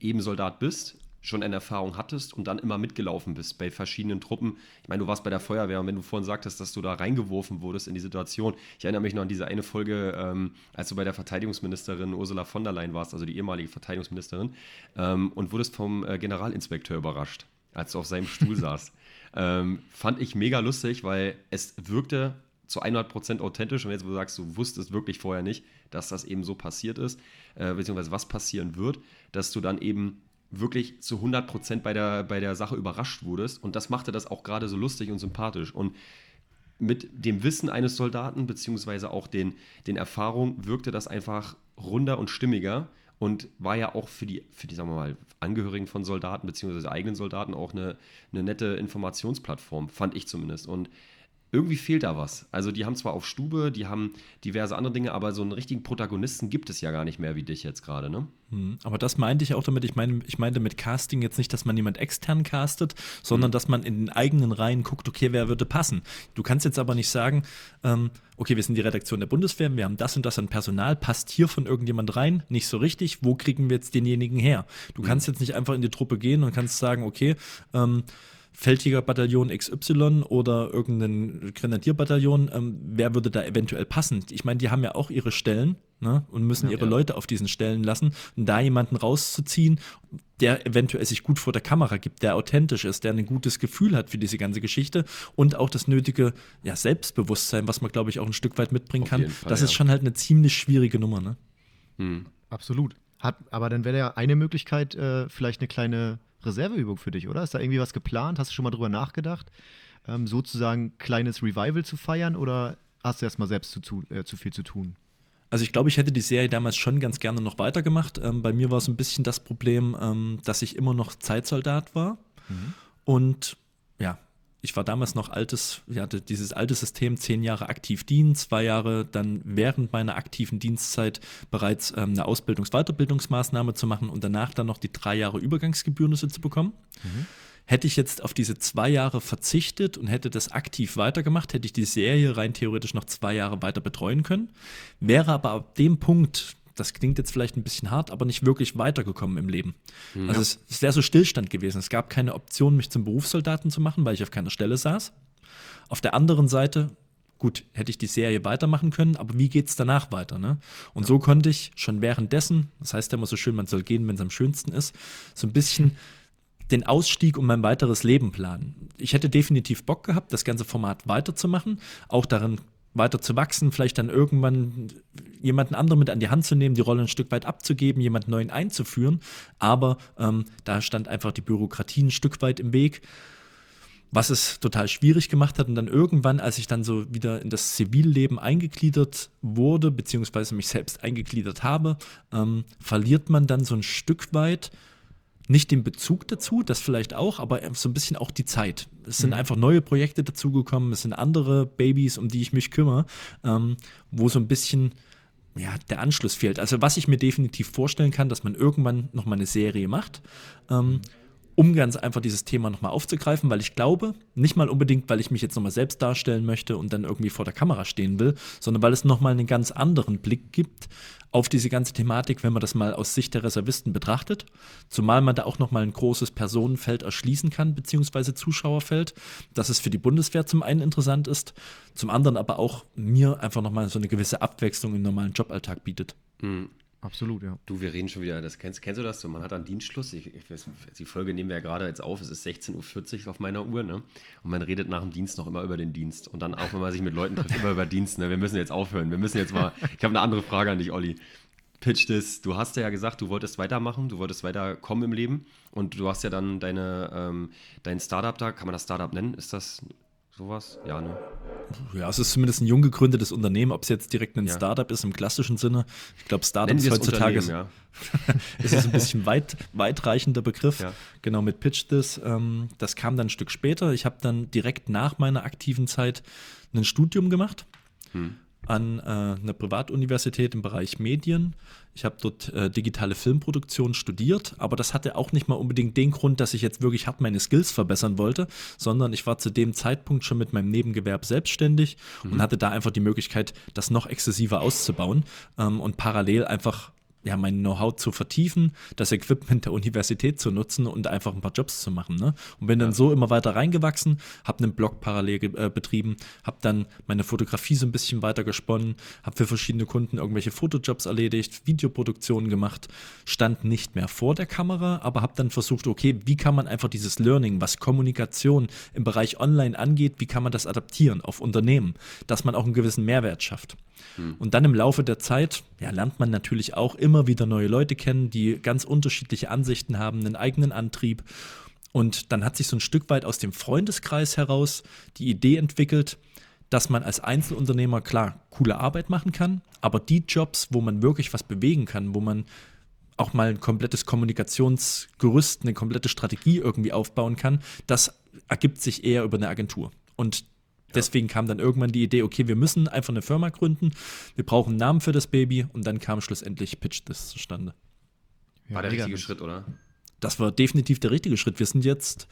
eben Soldat bist, schon eine Erfahrung hattest und dann immer mitgelaufen bist bei verschiedenen Truppen. Ich meine, du warst bei der Feuerwehr und wenn du vorhin sagtest, dass du da reingeworfen wurdest in die Situation. Ich erinnere mich noch an diese eine Folge, ähm, als du bei der Verteidigungsministerin Ursula von der Leyen warst, also die ehemalige Verteidigungsministerin, ähm, und wurdest vom äh, Generalinspekteur überrascht, als du auf seinem Stuhl saß. Ähm, fand ich mega lustig, weil es wirkte zu 100% authentisch und jetzt, wo du sagst, du wusstest wirklich vorher nicht, dass das eben so passiert ist, äh, beziehungsweise was passieren wird, dass du dann eben wirklich zu 100% bei der, bei der Sache überrascht wurdest. Und das machte das auch gerade so lustig und sympathisch. Und mit dem Wissen eines Soldaten, beziehungsweise auch den, den Erfahrungen, wirkte das einfach runder und stimmiger und war ja auch für die, für die, sagen wir mal, Angehörigen von Soldaten, beziehungsweise eigenen Soldaten auch eine, eine nette Informationsplattform, fand ich zumindest. Und irgendwie fehlt da was. Also die haben zwar auf Stube, die haben diverse andere Dinge, aber so einen richtigen Protagonisten gibt es ja gar nicht mehr wie dich jetzt gerade, ne? Hm, aber das meinte ich auch damit, ich meine, ich meinte mit Casting jetzt nicht, dass man jemand extern castet, sondern mhm. dass man in den eigenen Reihen guckt, okay, wer würde passen. Du kannst jetzt aber nicht sagen, ähm, okay, wir sind die Redaktion der Bundeswehr, wir haben das und das an Personal, passt hier von irgendjemand rein? Nicht so richtig, wo kriegen wir jetzt denjenigen her? Du mhm. kannst jetzt nicht einfach in die Truppe gehen und kannst sagen, okay, ähm, Feldjägerbataillon XY oder irgendein Grenadierbataillon, ähm, wer würde da eventuell passen? Ich meine, die haben ja auch ihre Stellen ne, und müssen ja, ihre ja. Leute auf diesen Stellen lassen. Und da jemanden rauszuziehen, der eventuell sich gut vor der Kamera gibt, der authentisch ist, der ein gutes Gefühl hat für diese ganze Geschichte und auch das nötige ja, Selbstbewusstsein, was man, glaube ich, auch ein Stück weit mitbringen kann, Fall, das ja. ist schon halt eine ziemlich schwierige Nummer. Ne? Hm. Absolut. Hat, aber dann wäre ja eine Möglichkeit, äh, vielleicht eine kleine Reserveübung für dich, oder? Ist da irgendwie was geplant? Hast du schon mal drüber nachgedacht, ähm, sozusagen kleines Revival zu feiern oder hast du erstmal selbst zu, zu, äh, zu viel zu tun? Also ich glaube, ich hätte die Serie damals schon ganz gerne noch weitergemacht. Ähm, bei mir war es ein bisschen das Problem, ähm, dass ich immer noch Zeitsoldat war. Mhm. Und ja, ich war damals noch altes, ich hatte dieses alte System, zehn Jahre aktiv dienen, zwei Jahre dann während meiner aktiven Dienstzeit bereits ähm, eine Ausbildungs-Weiterbildungsmaßnahme zu machen und danach dann noch die drei Jahre Übergangsgebührnisse zu bekommen. Mhm. Hätte ich jetzt auf diese zwei Jahre verzichtet und hätte das aktiv weitergemacht, hätte ich die Serie rein theoretisch noch zwei Jahre weiter betreuen können. Wäre aber ab dem Punkt, das klingt jetzt vielleicht ein bisschen hart, aber nicht wirklich weitergekommen im Leben. Mhm. Also es, es wäre so Stillstand gewesen. Es gab keine Option, mich zum Berufssoldaten zu machen, weil ich auf keiner Stelle saß. Auf der anderen Seite, gut, hätte ich die Serie weitermachen können, aber wie geht es danach weiter? Ne? Und ja. so konnte ich schon währenddessen, das heißt ja immer so schön, man soll gehen, wenn es am schönsten ist, so ein bisschen den Ausstieg und mein weiteres Leben planen. Ich hätte definitiv Bock gehabt, das ganze Format weiterzumachen, auch darin weiter zu wachsen, vielleicht dann irgendwann jemanden anderen mit an die Hand zu nehmen, die Rolle ein Stück weit abzugeben, jemanden neuen einzuführen. Aber ähm, da stand einfach die Bürokratie ein Stück weit im Weg, was es total schwierig gemacht hat. Und dann irgendwann, als ich dann so wieder in das Zivilleben eingegliedert wurde, beziehungsweise mich selbst eingegliedert habe, ähm, verliert man dann so ein Stück weit nicht den Bezug dazu, das vielleicht auch, aber so ein bisschen auch die Zeit. Es sind mhm. einfach neue Projekte dazugekommen, es sind andere Babys, um die ich mich kümmere, ähm, wo so ein bisschen ja, der Anschluss fehlt. Also was ich mir definitiv vorstellen kann, dass man irgendwann noch mal eine Serie macht, ähm, mhm. Um ganz einfach dieses Thema noch mal aufzugreifen, weil ich glaube, nicht mal unbedingt, weil ich mich jetzt noch mal selbst darstellen möchte und dann irgendwie vor der Kamera stehen will, sondern weil es noch mal einen ganz anderen Blick gibt auf diese ganze Thematik, wenn man das mal aus Sicht der Reservisten betrachtet. Zumal man da auch nochmal ein großes Personenfeld erschließen kann, beziehungsweise Zuschauerfeld, dass es für die Bundeswehr zum einen interessant ist, zum anderen aber auch mir einfach nochmal so eine gewisse Abwechslung im normalen Joballtag bietet. Mhm. Absolut, ja. Du, wir reden schon wieder, das kennst, kennst du das? So, man hat einen Dienstschluss. Ich, ich weiß, die Folge nehmen wir ja gerade jetzt auf. Es ist 16.40 Uhr auf meiner Uhr, ne? Und man redet nach dem Dienst noch immer über den Dienst. Und dann auch, wenn man sich mit Leuten trifft, immer über Dienst. Ne? Wir müssen jetzt aufhören. Wir müssen jetzt mal. Ich habe eine andere Frage an dich, Olli. Pitch das. Du hast ja gesagt, du wolltest weitermachen, du wolltest weiterkommen im Leben. Und du hast ja dann deine, ähm, dein Startup da. Kann man das Startup nennen? Ist das sowas? Ja, ne? Ja, es ist zumindest ein jung gegründetes Unternehmen, ob es jetzt direkt ein ja. Startup ist im klassischen Sinne. Ich glaube, Startup ist heutzutage ja. ist es ein bisschen weit, weitreichender Begriff. Ja. Genau, mit Pitch This. Ähm, das kam dann ein Stück später. Ich habe dann direkt nach meiner aktiven Zeit ein Studium gemacht. Hm an äh, einer Privatuniversität im Bereich Medien. Ich habe dort äh, digitale Filmproduktion studiert, aber das hatte auch nicht mal unbedingt den Grund, dass ich jetzt wirklich hart meine Skills verbessern wollte, sondern ich war zu dem Zeitpunkt schon mit meinem Nebengewerb selbstständig mhm. und hatte da einfach die Möglichkeit, das noch exzessiver auszubauen ähm, und parallel einfach ja, mein Know-how zu vertiefen, das Equipment der Universität zu nutzen und einfach ein paar Jobs zu machen. Ne? Und bin dann so immer weiter reingewachsen, habe einen Blog parallel äh, betrieben, habe dann meine Fotografie so ein bisschen weiter gesponnen, habe für verschiedene Kunden irgendwelche Fotojobs erledigt, Videoproduktionen gemacht, stand nicht mehr vor der Kamera, aber habe dann versucht, okay, wie kann man einfach dieses Learning, was Kommunikation im Bereich Online angeht, wie kann man das adaptieren auf Unternehmen, dass man auch einen gewissen Mehrwert schafft. Hm. Und dann im Laufe der Zeit ja, lernt man natürlich auch immer wieder neue Leute kennen, die ganz unterschiedliche Ansichten haben, einen eigenen Antrieb. Und dann hat sich so ein Stück weit aus dem Freundeskreis heraus die Idee entwickelt, dass man als Einzelunternehmer klar coole Arbeit machen kann, aber die Jobs, wo man wirklich was bewegen kann, wo man auch mal ein komplettes Kommunikationsgerüst, eine komplette Strategie irgendwie aufbauen kann, das ergibt sich eher über eine Agentur. Und Deswegen kam dann irgendwann die Idee, okay, wir müssen einfach eine Firma gründen, wir brauchen einen Namen für das Baby und dann kam schlussendlich Pitch das zustande. War der richtige Schritt, oder? Das war definitiv der richtige Schritt. Wir sind jetzt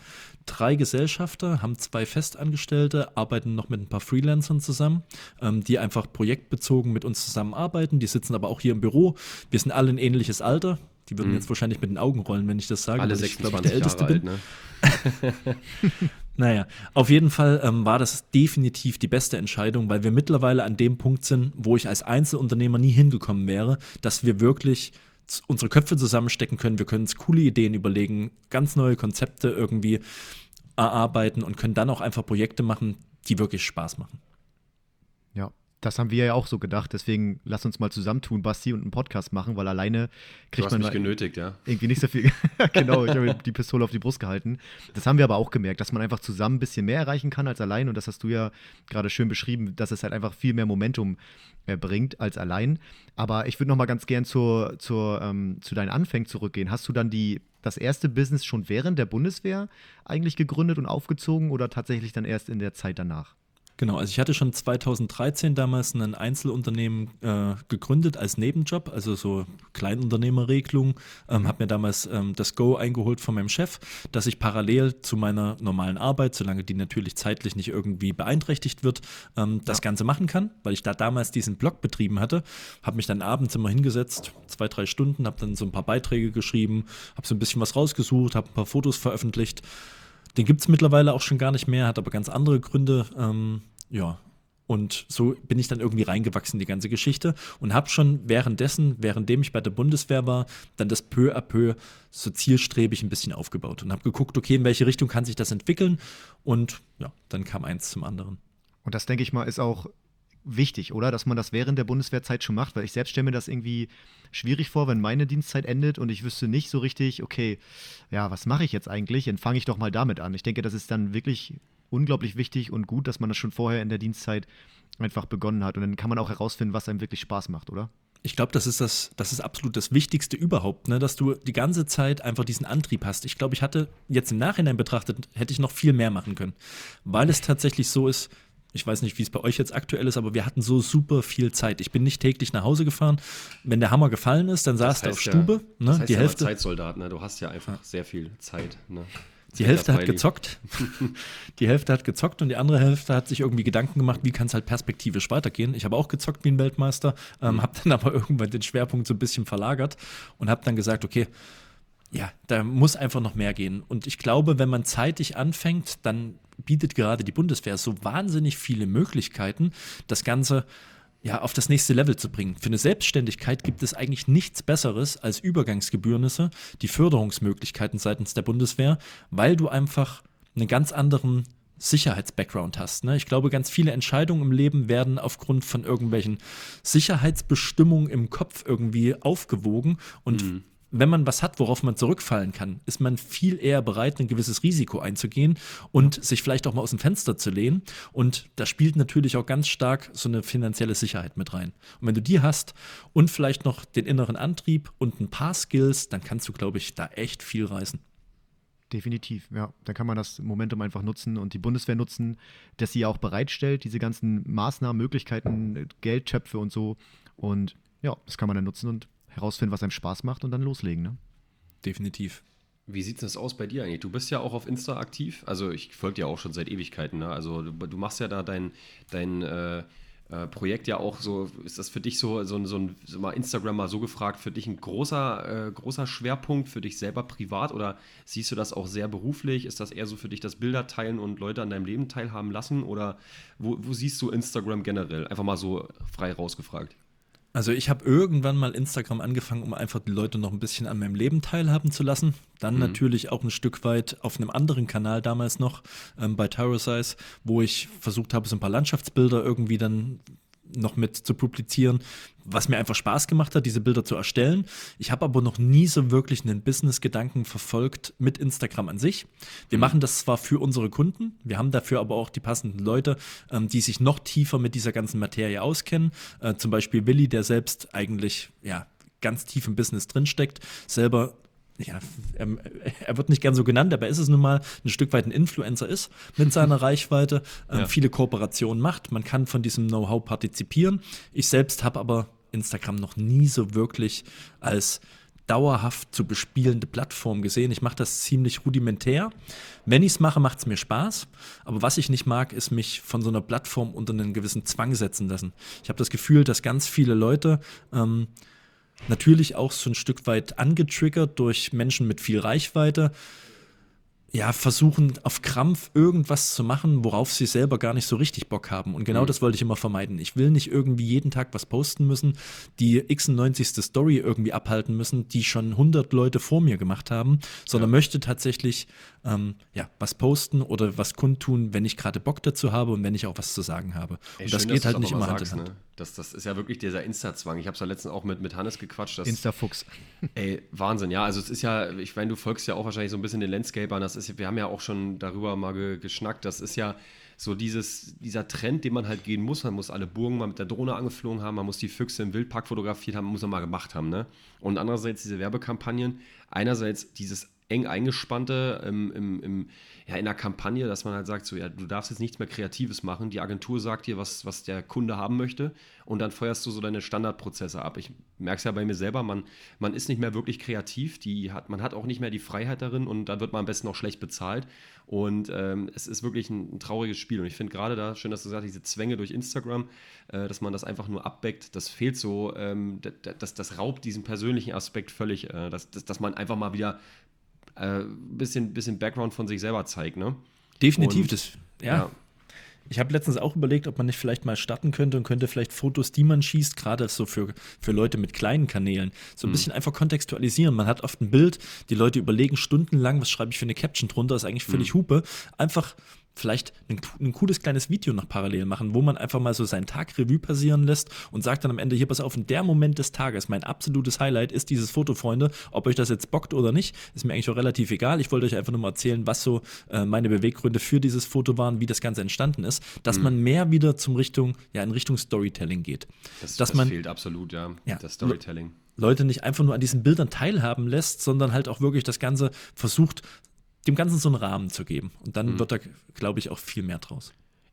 drei Gesellschafter, haben zwei Festangestellte, arbeiten noch mit ein paar Freelancern zusammen, ähm, die einfach projektbezogen mit uns zusammenarbeiten. Die sitzen aber auch hier im Büro. Wir sind alle ein ähnliches Alter. Die würden mhm. jetzt wahrscheinlich mit den Augen rollen, wenn ich das sage. Alle weil ich, glaube, der Älteste Jahre bin. Alt, ne? Naja, auf jeden Fall ähm, war das definitiv die beste Entscheidung, weil wir mittlerweile an dem Punkt sind, wo ich als Einzelunternehmer nie hingekommen wäre, dass wir wirklich unsere Köpfe zusammenstecken können. Wir können uns coole Ideen überlegen, ganz neue Konzepte irgendwie erarbeiten und können dann auch einfach Projekte machen, die wirklich Spaß machen. Ja, das haben wir ja auch so gedacht. Deswegen lass uns mal zusammentun, Basti, und einen Podcast machen, weil alleine kriegt man mich genötigt, ja. irgendwie nicht so viel. genau, ich habe die Pistole auf die Brust gehalten. Das haben wir aber auch gemerkt, dass man einfach zusammen ein bisschen mehr erreichen kann als allein. Und das hast du ja gerade schön beschrieben, dass es halt einfach viel mehr Momentum äh, bringt als allein. Aber ich würde noch mal ganz gern zur, zur, ähm, zu deinen Anfängen zurückgehen. Hast du dann die das erste Business schon während der Bundeswehr eigentlich gegründet und aufgezogen oder tatsächlich dann erst in der Zeit danach? Genau, also ich hatte schon 2013 damals ein Einzelunternehmen äh, gegründet als Nebenjob, also so Kleinunternehmerregelung. Ähm, habe mir damals ähm, das Go eingeholt von meinem Chef, dass ich parallel zu meiner normalen Arbeit, solange die natürlich zeitlich nicht irgendwie beeinträchtigt wird, ähm, das ja. Ganze machen kann, weil ich da damals diesen Blog betrieben hatte. Habe mich dann abends immer hingesetzt, zwei, drei Stunden, habe dann so ein paar Beiträge geschrieben, habe so ein bisschen was rausgesucht, habe ein paar Fotos veröffentlicht den gibt es mittlerweile auch schon gar nicht mehr, hat aber ganz andere Gründe. Ähm, ja, und so bin ich dann irgendwie reingewachsen, die ganze Geschichte. Und habe schon währenddessen, währenddem ich bei der Bundeswehr war, dann das peu à peu so zielstrebig ein bisschen aufgebaut und habe geguckt, okay, in welche Richtung kann sich das entwickeln. Und ja, dann kam eins zum anderen. Und das, denke ich mal, ist auch wichtig, oder? Dass man das während der Bundeswehrzeit schon macht, weil ich selbst stelle mir das irgendwie schwierig vor, wenn meine Dienstzeit endet und ich wüsste nicht so richtig, okay, ja, was mache ich jetzt eigentlich? Dann fange ich doch mal damit an. Ich denke, das ist dann wirklich unglaublich wichtig und gut, dass man das schon vorher in der Dienstzeit einfach begonnen hat. Und dann kann man auch herausfinden, was einem wirklich Spaß macht, oder? Ich glaube, das ist das, das ist absolut das Wichtigste überhaupt, ne? dass du die ganze Zeit einfach diesen Antrieb hast. Ich glaube, ich hatte jetzt im Nachhinein betrachtet, hätte ich noch viel mehr machen können, weil es tatsächlich so ist, ich weiß nicht, wie es bei euch jetzt aktuell ist, aber wir hatten so super viel Zeit. Ich bin nicht täglich nach Hause gefahren. Wenn der Hammer gefallen ist, dann saß du auf ja, Stube. Ne? Das heißt die ja Hälfte. Zeitsoldat, ne? Du hast ja einfach ja. sehr viel Zeit. Ne? Die Hälfte hat gezockt. die Hälfte hat gezockt und die andere Hälfte hat sich irgendwie Gedanken gemacht, wie kann es halt perspektivisch weitergehen. Ich habe auch gezockt wie ein Weltmeister, ähm, mhm. habe dann aber irgendwann den Schwerpunkt so ein bisschen verlagert und habe dann gesagt, okay, ja, da muss einfach noch mehr gehen. Und ich glaube, wenn man zeitig anfängt, dann bietet gerade die Bundeswehr so wahnsinnig viele Möglichkeiten, das Ganze ja, auf das nächste Level zu bringen. Für eine Selbstständigkeit gibt es eigentlich nichts Besseres als Übergangsgebührnisse, die Förderungsmöglichkeiten seitens der Bundeswehr, weil du einfach einen ganz anderen Sicherheitsbackground hast. Ne? Ich glaube, ganz viele Entscheidungen im Leben werden aufgrund von irgendwelchen Sicherheitsbestimmungen im Kopf irgendwie aufgewogen und mhm wenn man was hat, worauf man zurückfallen kann, ist man viel eher bereit, ein gewisses Risiko einzugehen und sich vielleicht auch mal aus dem Fenster zu lehnen. Und da spielt natürlich auch ganz stark so eine finanzielle Sicherheit mit rein. Und wenn du die hast und vielleicht noch den inneren Antrieb und ein paar Skills, dann kannst du, glaube ich, da echt viel reißen. Definitiv, ja. Da kann man das Momentum einfach nutzen und die Bundeswehr nutzen, dass sie ja auch bereitstellt, diese ganzen Maßnahmen, Möglichkeiten, Geldtöpfe und so. Und ja, das kann man dann nutzen und herausfinden, was einem Spaß macht und dann loslegen. Ne? Definitiv. Wie sieht das aus bei dir eigentlich? Du bist ja auch auf Insta aktiv. Also ich folge dir auch schon seit Ewigkeiten. Ne? Also du, du, machst ja da dein, dein äh, äh, Projekt ja auch so. Ist das für dich so, so, so ein, so mal Instagram mal so gefragt, für dich ein großer, äh, großer Schwerpunkt für dich selber privat? Oder siehst du das auch sehr beruflich? Ist das eher so für dich das Bilder teilen und Leute an deinem Leben teilhaben lassen? Oder wo, wo siehst du Instagram generell? Einfach mal so frei rausgefragt. Also ich habe irgendwann mal Instagram angefangen, um einfach die Leute noch ein bisschen an meinem Leben teilhaben zu lassen. Dann mhm. natürlich auch ein Stück weit auf einem anderen Kanal damals noch ähm, bei Tyrosize, wo ich versucht habe, so ein paar Landschaftsbilder irgendwie dann noch mit zu publizieren, was mir einfach Spaß gemacht hat, diese Bilder zu erstellen. Ich habe aber noch nie so wirklich einen Business-Gedanken verfolgt mit Instagram an sich. Wir mhm. machen das zwar für unsere Kunden, wir haben dafür aber auch die passenden Leute, ähm, die sich noch tiefer mit dieser ganzen Materie auskennen. Äh, zum Beispiel Willi, der selbst eigentlich ja ganz tief im Business drinsteckt, selber ja, er, er, wird nicht gern so genannt, aber ist es nun mal ein Stück weit ein Influencer ist mit seiner Reichweite, ähm, ja. viele Kooperationen macht. Man kann von diesem Know-how partizipieren. Ich selbst habe aber Instagram noch nie so wirklich als dauerhaft zu bespielende Plattform gesehen. Ich mache das ziemlich rudimentär. Wenn ich es mache, macht es mir Spaß. Aber was ich nicht mag, ist mich von so einer Plattform unter einen gewissen Zwang setzen lassen. Ich habe das Gefühl, dass ganz viele Leute ähm, Natürlich auch so ein Stück weit angetriggert durch Menschen mit viel Reichweite, ja, versuchen auf Krampf irgendwas zu machen, worauf sie selber gar nicht so richtig Bock haben. Und genau mhm. das wollte ich immer vermeiden. Ich will nicht irgendwie jeden Tag was posten müssen, die 96. Story irgendwie abhalten müssen, die schon 100 Leute vor mir gemacht haben, sondern ja. möchte tatsächlich ähm, ja, was posten oder was kundtun, wenn ich gerade Bock dazu habe und wenn ich auch was zu sagen habe. Ey, und das schön, geht halt nicht immer Hand in Hand. Ne? Das, das ist ja wirklich dieser Insta-Zwang. Ich habe es ja letztens auch mit, mit Hannes gequatscht. Insta-Fuchs. Ey, Wahnsinn, ja. Also es ist ja, ich meine, du folgst ja auch wahrscheinlich so ein bisschen den Landscapern. Das ist, wir haben ja auch schon darüber mal ge, geschnackt. Das ist ja so dieses, dieser Trend, den man halt gehen muss. Man muss alle Burgen mal mit der Drohne angeflogen haben, man muss die Füchse im Wildpark fotografiert haben, muss man mal gemacht haben. Ne? Und andererseits diese Werbekampagnen, einerseits dieses eng eingespannte im, im, im ja, in der Kampagne, dass man halt sagt, so, ja, du darfst jetzt nichts mehr Kreatives machen. Die Agentur sagt dir, was, was der Kunde haben möchte und dann feuerst du so deine Standardprozesse ab. Ich merke es ja bei mir selber, man, man ist nicht mehr wirklich kreativ, die hat, man hat auch nicht mehr die Freiheit darin und dann wird man am besten auch schlecht bezahlt. Und ähm, es ist wirklich ein, ein, trauriges Spiel. Und ich finde gerade da, schön, dass du sagst, diese Zwänge durch Instagram, äh, dass man das einfach nur abbeckt, das fehlt so, ähm, das, das raubt diesen persönlichen Aspekt völlig, äh, dass, dass, dass man einfach mal wieder äh, bisschen, bisschen Background von sich selber zeigt, ne? Definitiv, und, das, ja. ja. Ich habe letztens auch überlegt, ob man nicht vielleicht mal starten könnte und könnte vielleicht Fotos, die man schießt, gerade so für, für Leute mit kleinen Kanälen, so ein mhm. bisschen einfach kontextualisieren. Man hat oft ein Bild, die Leute überlegen stundenlang, was schreibe ich für eine Caption drunter, ist eigentlich völlig mhm. Hupe. Einfach vielleicht ein, ein, cooles kleines Video noch parallel machen, wo man einfach mal so seinen Tag Revue passieren lässt und sagt dann am Ende, hier pass auf, in der Moment des Tages, mein absolutes Highlight ist dieses Foto, Freunde. Ob euch das jetzt bockt oder nicht, ist mir eigentlich auch relativ egal. Ich wollte euch einfach nur mal erzählen, was so äh, meine Beweggründe für dieses Foto waren, wie das Ganze entstanden ist, dass mhm. man mehr wieder zum Richtung, ja, in Richtung Storytelling geht. Das, dass das man, fehlt absolut, ja, ja das Storytelling. Leute nicht einfach nur an diesen Bildern teilhaben lässt, sondern halt auch wirklich das Ganze versucht dem Ganzen so einen Rahmen zu geben. Und dann mhm. wird da, glaube ich, auch viel mehr draus.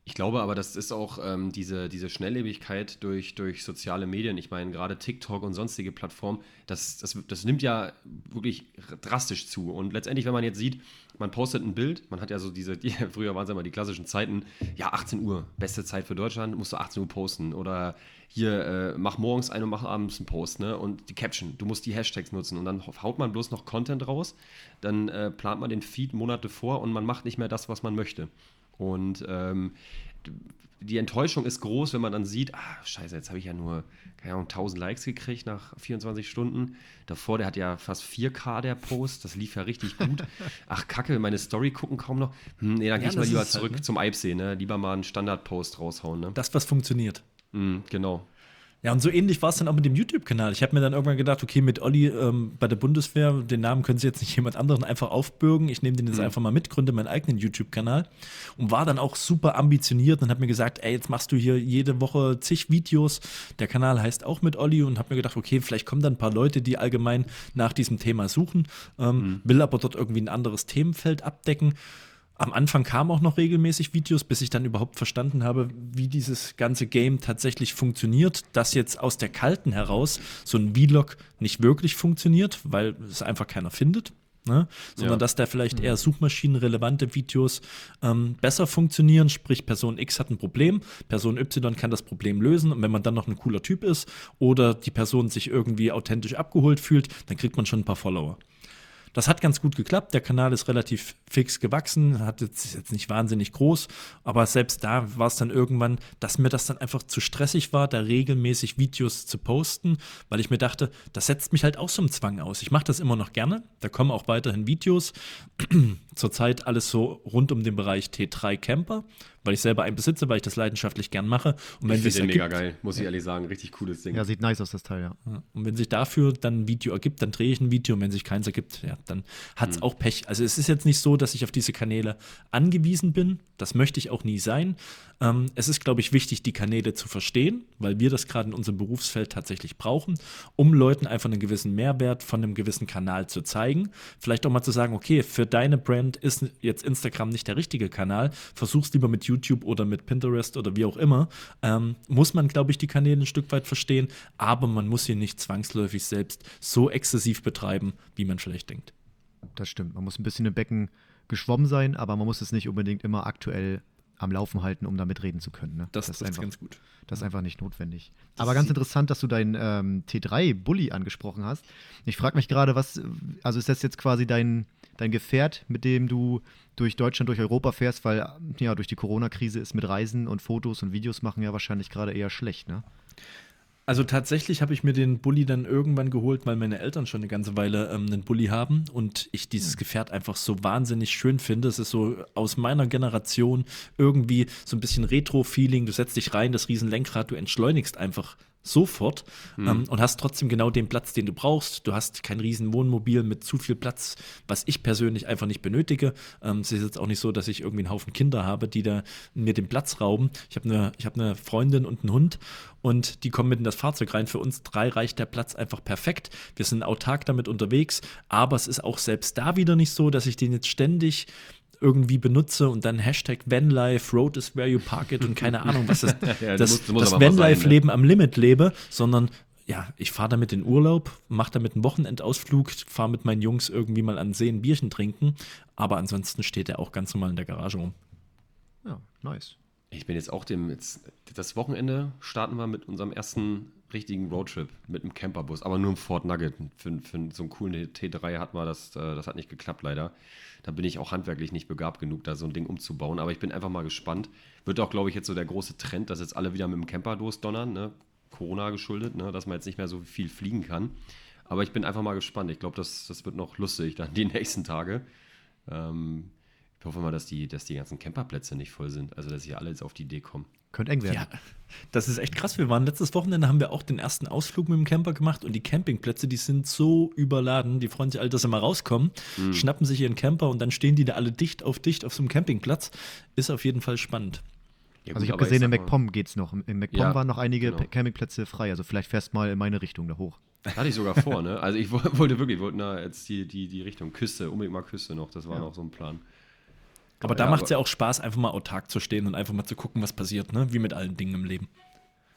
Ich glaube aber, das ist auch ähm, diese, diese Schnelllebigkeit durch, durch soziale Medien. Ich meine, gerade TikTok und sonstige Plattformen, das, das, das nimmt ja wirklich drastisch zu. Und letztendlich, wenn man jetzt sieht, man postet ein Bild, man hat ja so diese, die, früher waren es immer die klassischen Zeiten, ja, 18 Uhr, beste Zeit für Deutschland, musst du 18 Uhr posten. Oder hier, äh, mach morgens einen und mach abends einen Post, ne? Und die Caption, du musst die Hashtags nutzen. Und dann haut man bloß noch Content raus, dann äh, plant man den Feed Monate vor und man macht nicht mehr das, was man möchte. Und ähm, die Enttäuschung ist groß, wenn man dann sieht, ah, scheiße, jetzt habe ich ja nur, keine Ahnung, 1000 Likes gekriegt nach 24 Stunden. Davor, der hat ja fast 4K, der Post, das lief ja richtig gut. Ach, kacke, meine Story gucken kaum noch. Hm, nee, dann ja, gehe ich mal lieber zurück halt, ne? zum Eibsee, ne? Lieber mal einen Standard-Post raushauen, ne? Das, was funktioniert. Mhm, genau. Ja, und so ähnlich war es dann auch mit dem YouTube-Kanal. Ich habe mir dann irgendwann gedacht, okay, mit Olli ähm, bei der Bundeswehr, den Namen können Sie jetzt nicht jemand anderen einfach aufbürgen. Ich nehme den jetzt mhm. einfach mal mit, gründe meinen eigenen YouTube-Kanal und war dann auch super ambitioniert und habe mir gesagt, ey, jetzt machst du hier jede Woche zig Videos. Der Kanal heißt auch mit Olli und habe mir gedacht, okay, vielleicht kommen dann ein paar Leute, die allgemein nach diesem Thema suchen, ähm, mhm. will aber dort irgendwie ein anderes Themenfeld abdecken. Am Anfang kamen auch noch regelmäßig Videos, bis ich dann überhaupt verstanden habe, wie dieses ganze Game tatsächlich funktioniert, dass jetzt aus der Kalten heraus so ein Vlog nicht wirklich funktioniert, weil es einfach keiner findet. Ne? sondern ja. dass da vielleicht eher suchmaschinenrelevante Videos ähm, besser funktionieren, sprich Person X hat ein Problem, Person Y kann das Problem lösen und wenn man dann noch ein cooler Typ ist oder die Person sich irgendwie authentisch abgeholt fühlt, dann kriegt man schon ein paar Follower. Das hat ganz gut geklappt. Der Kanal ist relativ fix gewachsen, hat jetzt, jetzt nicht wahnsinnig groß, aber selbst da war es dann irgendwann, dass mir das dann einfach zu stressig war, da regelmäßig Videos zu posten, weil ich mir dachte, das setzt mich halt auch so einem Zwang aus. Ich mache das immer noch gerne, da kommen auch weiterhin Videos. Zurzeit alles so rund um den Bereich T3 Camper, weil ich selber einen besitze, weil ich das leidenschaftlich gern mache. Und wenn ich finde den mega geil, muss ich ehrlich sagen, richtig cooles Ding. Ja, sieht nice aus, das Teil, ja. Und wenn sich dafür dann ein Video ergibt, dann drehe ich ein Video und wenn sich keins ergibt, ja, dann hat es mhm. auch Pech. Also es ist jetzt nicht so, dass ich auf diese Kanäle angewiesen bin, das möchte ich auch nie sein. Ähm, es ist, glaube ich, wichtig, die Kanäle zu verstehen, weil wir das gerade in unserem Berufsfeld tatsächlich brauchen, um Leuten einfach einen gewissen Mehrwert von einem gewissen Kanal zu zeigen. Vielleicht auch mal zu sagen, okay, für deine Brand ist jetzt Instagram nicht der richtige Kanal, versuch's lieber mit YouTube oder mit Pinterest oder wie auch immer. Ähm, muss man, glaube ich, die Kanäle ein Stück weit verstehen, aber man muss sie nicht zwangsläufig selbst so exzessiv betreiben, wie man vielleicht denkt. Das stimmt. Man muss ein bisschen im Becken geschwommen sein, aber man muss es nicht unbedingt immer aktuell am Laufen halten, um da mitreden zu können. Ne? Das, das, ist einfach, ganz gut. Das ist einfach nicht notwendig. Das Aber ganz interessant, dass du deinen ähm, T3-Bully angesprochen hast. Ich frage mich gerade, was, also ist das jetzt quasi dein, dein Gefährt, mit dem du durch Deutschland, durch Europa fährst, weil ja, durch die Corona-Krise ist mit Reisen und Fotos und Videos machen ja wahrscheinlich gerade eher schlecht, ne? Also tatsächlich habe ich mir den Bulli dann irgendwann geholt, weil meine Eltern schon eine ganze Weile ähm, einen Bulli haben und ich dieses hm. Gefährt einfach so wahnsinnig schön finde. Es ist so aus meiner Generation irgendwie so ein bisschen Retro-Feeling. Du setzt dich rein, das Riesenlenkrad, du entschleunigst einfach sofort mhm. ähm, und hast trotzdem genau den Platz, den du brauchst. Du hast kein riesen Wohnmobil mit zu viel Platz, was ich persönlich einfach nicht benötige. Ähm, es ist jetzt auch nicht so, dass ich irgendwie einen Haufen Kinder habe, die da mir den Platz rauben. Ich habe eine hab ne Freundin und einen Hund und die kommen mit in das Fahrzeug rein. Für uns drei reicht der Platz einfach perfekt. Wir sind autark damit unterwegs, aber es ist auch selbst da wieder nicht so, dass ich den jetzt ständig irgendwie benutze und dann Hashtag Vanlife, Road is where you park it und keine Ahnung, was ist, ja, das, musst, das Vanlife-Leben ne? am Limit lebe, sondern ja, ich fahre damit in Urlaub, mache damit einen Wochenendausflug, fahre mit meinen Jungs irgendwie mal an See ein Bierchen trinken, aber ansonsten steht er auch ganz normal in der Garage rum. Ja, nice. Ich bin jetzt auch dem, jetzt, das Wochenende starten wir mit unserem ersten richtigen Roadtrip mit einem Camperbus, aber nur im Ford Nugget. Für, für so einen coolen T3 hat man das, äh, das hat nicht geklappt leider. Da bin ich auch handwerklich nicht begabt genug, da so ein Ding umzubauen. Aber ich bin einfach mal gespannt. Wird auch, glaube ich, jetzt so der große Trend, dass jetzt alle wieder mit dem Camper losdonnern, ne? Corona geschuldet, ne? dass man jetzt nicht mehr so viel fliegen kann. Aber ich bin einfach mal gespannt. Ich glaube, das, das wird noch lustig dann die nächsten Tage. Ähm, ich hoffe mal, dass die, dass die ganzen Camperplätze nicht voll sind. Also, dass hier alle jetzt auf die Idee kommen. Könnte eng werden. Ja, das ist echt krass. Wir waren letztes Wochenende, haben wir auch den ersten Ausflug mit dem Camper gemacht und die Campingplätze, die sind so überladen. Die freuen sich alle, dass sie mal rauskommen, mhm. schnappen sich ihren Camper und dann stehen die da alle dicht auf dicht auf so einem Campingplatz. Ist auf jeden Fall spannend. Ja, also ich habe gesehen, in MacPom geht es noch. In MacPom ja, waren noch einige genau. Campingplätze frei. Also vielleicht fährst mal in meine Richtung da hoch. Hatte ich sogar vor, ne? Also ich wollte wirklich, wollten da jetzt die, die, die Richtung Küste, unbedingt mal Küste noch. Das war ja. noch so ein Plan. Aber da ja, macht es ja auch Spaß, einfach mal autark zu stehen und einfach mal zu gucken, was passiert, ne? Wie mit allen Dingen im Leben.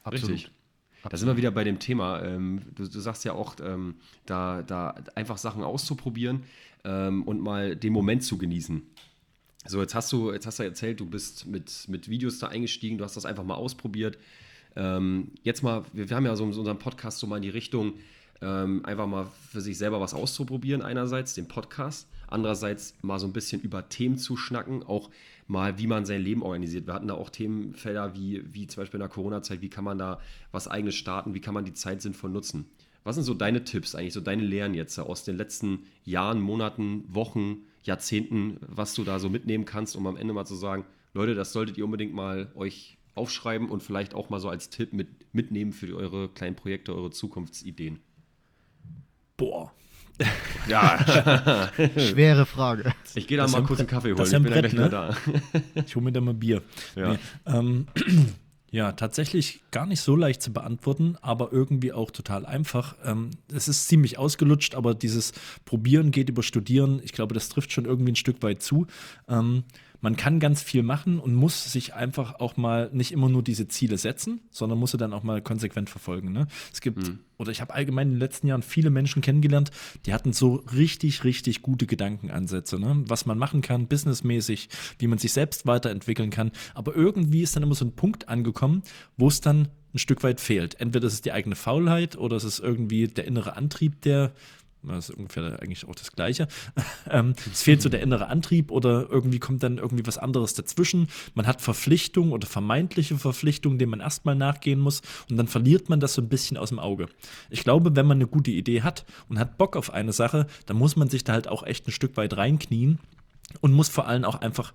Absolut. Richtig. Da sind wir wieder bei dem Thema. Ähm, du, du, sagst ja auch, ähm, da, da einfach Sachen auszuprobieren ähm, und mal den Moment zu genießen. So, jetzt hast du, jetzt hast du erzählt, du bist mit, mit Videos da eingestiegen, du hast das einfach mal ausprobiert. Ähm, jetzt mal, wir, wir, haben ja so in unserem Podcast so mal in die Richtung, ähm, einfach mal für sich selber was auszuprobieren, einerseits den Podcast, andererseits mal so ein bisschen über Themen zu schnacken, auch mal, wie man sein Leben organisiert. Wir hatten da auch Themenfelder wie, wie zum Beispiel in der Corona-Zeit, wie kann man da was eigenes starten, wie kann man die Zeit sinnvoll nutzen. Was sind so deine Tipps, eigentlich so deine Lehren jetzt aus den letzten Jahren, Monaten, Wochen, Jahrzehnten, was du da so mitnehmen kannst, um am Ende mal zu sagen, Leute, das solltet ihr unbedingt mal euch aufschreiben und vielleicht auch mal so als Tipp mit, mitnehmen für eure kleinen Projekte, eure Zukunftsideen? Boah. Ja. Schwere Frage. Ich gehe da mal kurz einen Kaffee holen. Das ich bin Brett, gleich ne? da. ich hole mir da mal Bier. Ja. Nee, ähm, ja, tatsächlich gar nicht so leicht zu beantworten, aber irgendwie auch total einfach. Ähm, es ist ziemlich ausgelutscht, aber dieses Probieren geht über Studieren. Ich glaube, das trifft schon irgendwie ein Stück weit zu. Ähm, man kann ganz viel machen und muss sich einfach auch mal nicht immer nur diese Ziele setzen, sondern muss sie dann auch mal konsequent verfolgen. Ne? Es gibt, mhm. oder ich habe allgemein in den letzten Jahren viele Menschen kennengelernt, die hatten so richtig, richtig gute Gedankenansätze, ne? was man machen kann, businessmäßig, wie man sich selbst weiterentwickeln kann. Aber irgendwie ist dann immer so ein Punkt angekommen, wo es dann ein Stück weit fehlt. Entweder ist es die eigene Faulheit oder es ist irgendwie der innere Antrieb, der das ist ungefähr eigentlich auch das Gleiche. ähm, es fehlt so der innere Antrieb oder irgendwie kommt dann irgendwie was anderes dazwischen. Man hat Verpflichtungen oder vermeintliche Verpflichtungen, denen man erstmal nachgehen muss und dann verliert man das so ein bisschen aus dem Auge. Ich glaube, wenn man eine gute Idee hat und hat Bock auf eine Sache, dann muss man sich da halt auch echt ein Stück weit reinknien und muss vor allem auch einfach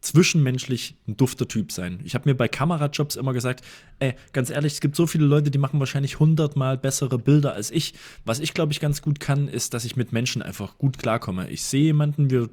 zwischenmenschlich ein dufter Typ sein. Ich habe mir bei Kamerajobs immer gesagt, ey, ganz ehrlich, es gibt so viele Leute, die machen wahrscheinlich hundertmal bessere Bilder als ich. Was ich, glaube ich, ganz gut kann, ist, dass ich mit Menschen einfach gut klarkomme. Ich sehe jemanden, wir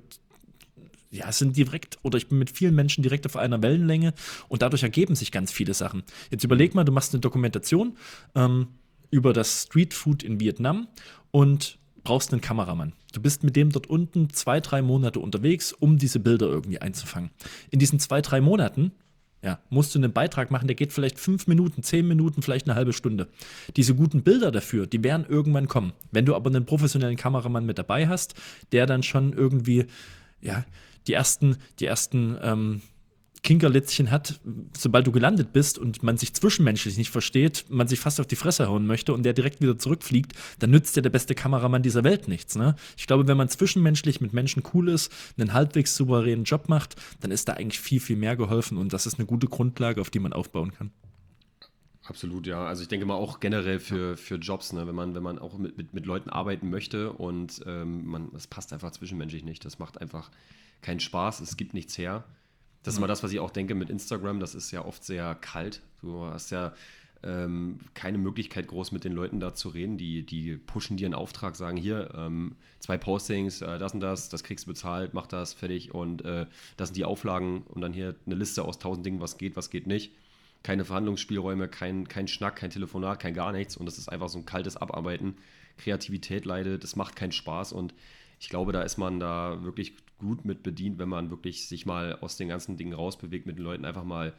ja, sind direkt oder ich bin mit vielen Menschen direkt auf einer Wellenlänge und dadurch ergeben sich ganz viele Sachen. Jetzt überleg mal, du machst eine Dokumentation ähm, über das Streetfood in Vietnam und brauchst einen Kameramann. Du bist mit dem dort unten zwei, drei Monate unterwegs, um diese Bilder irgendwie einzufangen. In diesen zwei, drei Monaten ja, musst du einen Beitrag machen, der geht vielleicht fünf Minuten, zehn Minuten, vielleicht eine halbe Stunde. Diese guten Bilder dafür, die werden irgendwann kommen. Wenn du aber einen professionellen Kameramann mit dabei hast, der dann schon irgendwie, ja, die ersten, die ersten ähm, Kinkerlitzchen hat, sobald du gelandet bist und man sich zwischenmenschlich nicht versteht, man sich fast auf die Fresse hauen möchte und der direkt wieder zurückfliegt, dann nützt dir der beste Kameramann dieser Welt nichts. Ne? Ich glaube, wenn man zwischenmenschlich mit Menschen cool ist, einen halbwegs souveränen Job macht, dann ist da eigentlich viel, viel mehr geholfen und das ist eine gute Grundlage, auf die man aufbauen kann. Absolut, ja. Also ich denke mal auch generell für, für Jobs, ne? wenn, man, wenn man auch mit, mit, mit Leuten arbeiten möchte und ähm, passt einfach zwischenmenschlich nicht. Das macht einfach keinen Spaß, es gibt nichts her. Das ist immer das, was ich auch denke mit Instagram. Das ist ja oft sehr kalt. Du hast ja ähm, keine Möglichkeit, groß mit den Leuten da zu reden. Die, die pushen dir einen Auftrag, sagen: Hier, ähm, zwei Postings, äh, das und das, das kriegst du bezahlt, mach das, fertig. Und äh, das sind die Auflagen. Und dann hier eine Liste aus tausend Dingen, was geht, was geht nicht. Keine Verhandlungsspielräume, kein, kein Schnack, kein Telefonat, kein gar nichts. Und das ist einfach so ein kaltes Abarbeiten. Kreativität leidet, das macht keinen Spaß. Und ich glaube, da ist man da wirklich gut mit bedient, wenn man wirklich sich mal aus den ganzen Dingen rausbewegt, mit den Leuten einfach mal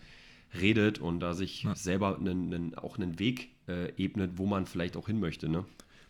redet und da sich ja. selber einen, einen, auch einen Weg äh, ebnet, wo man vielleicht auch hin möchte. Ne?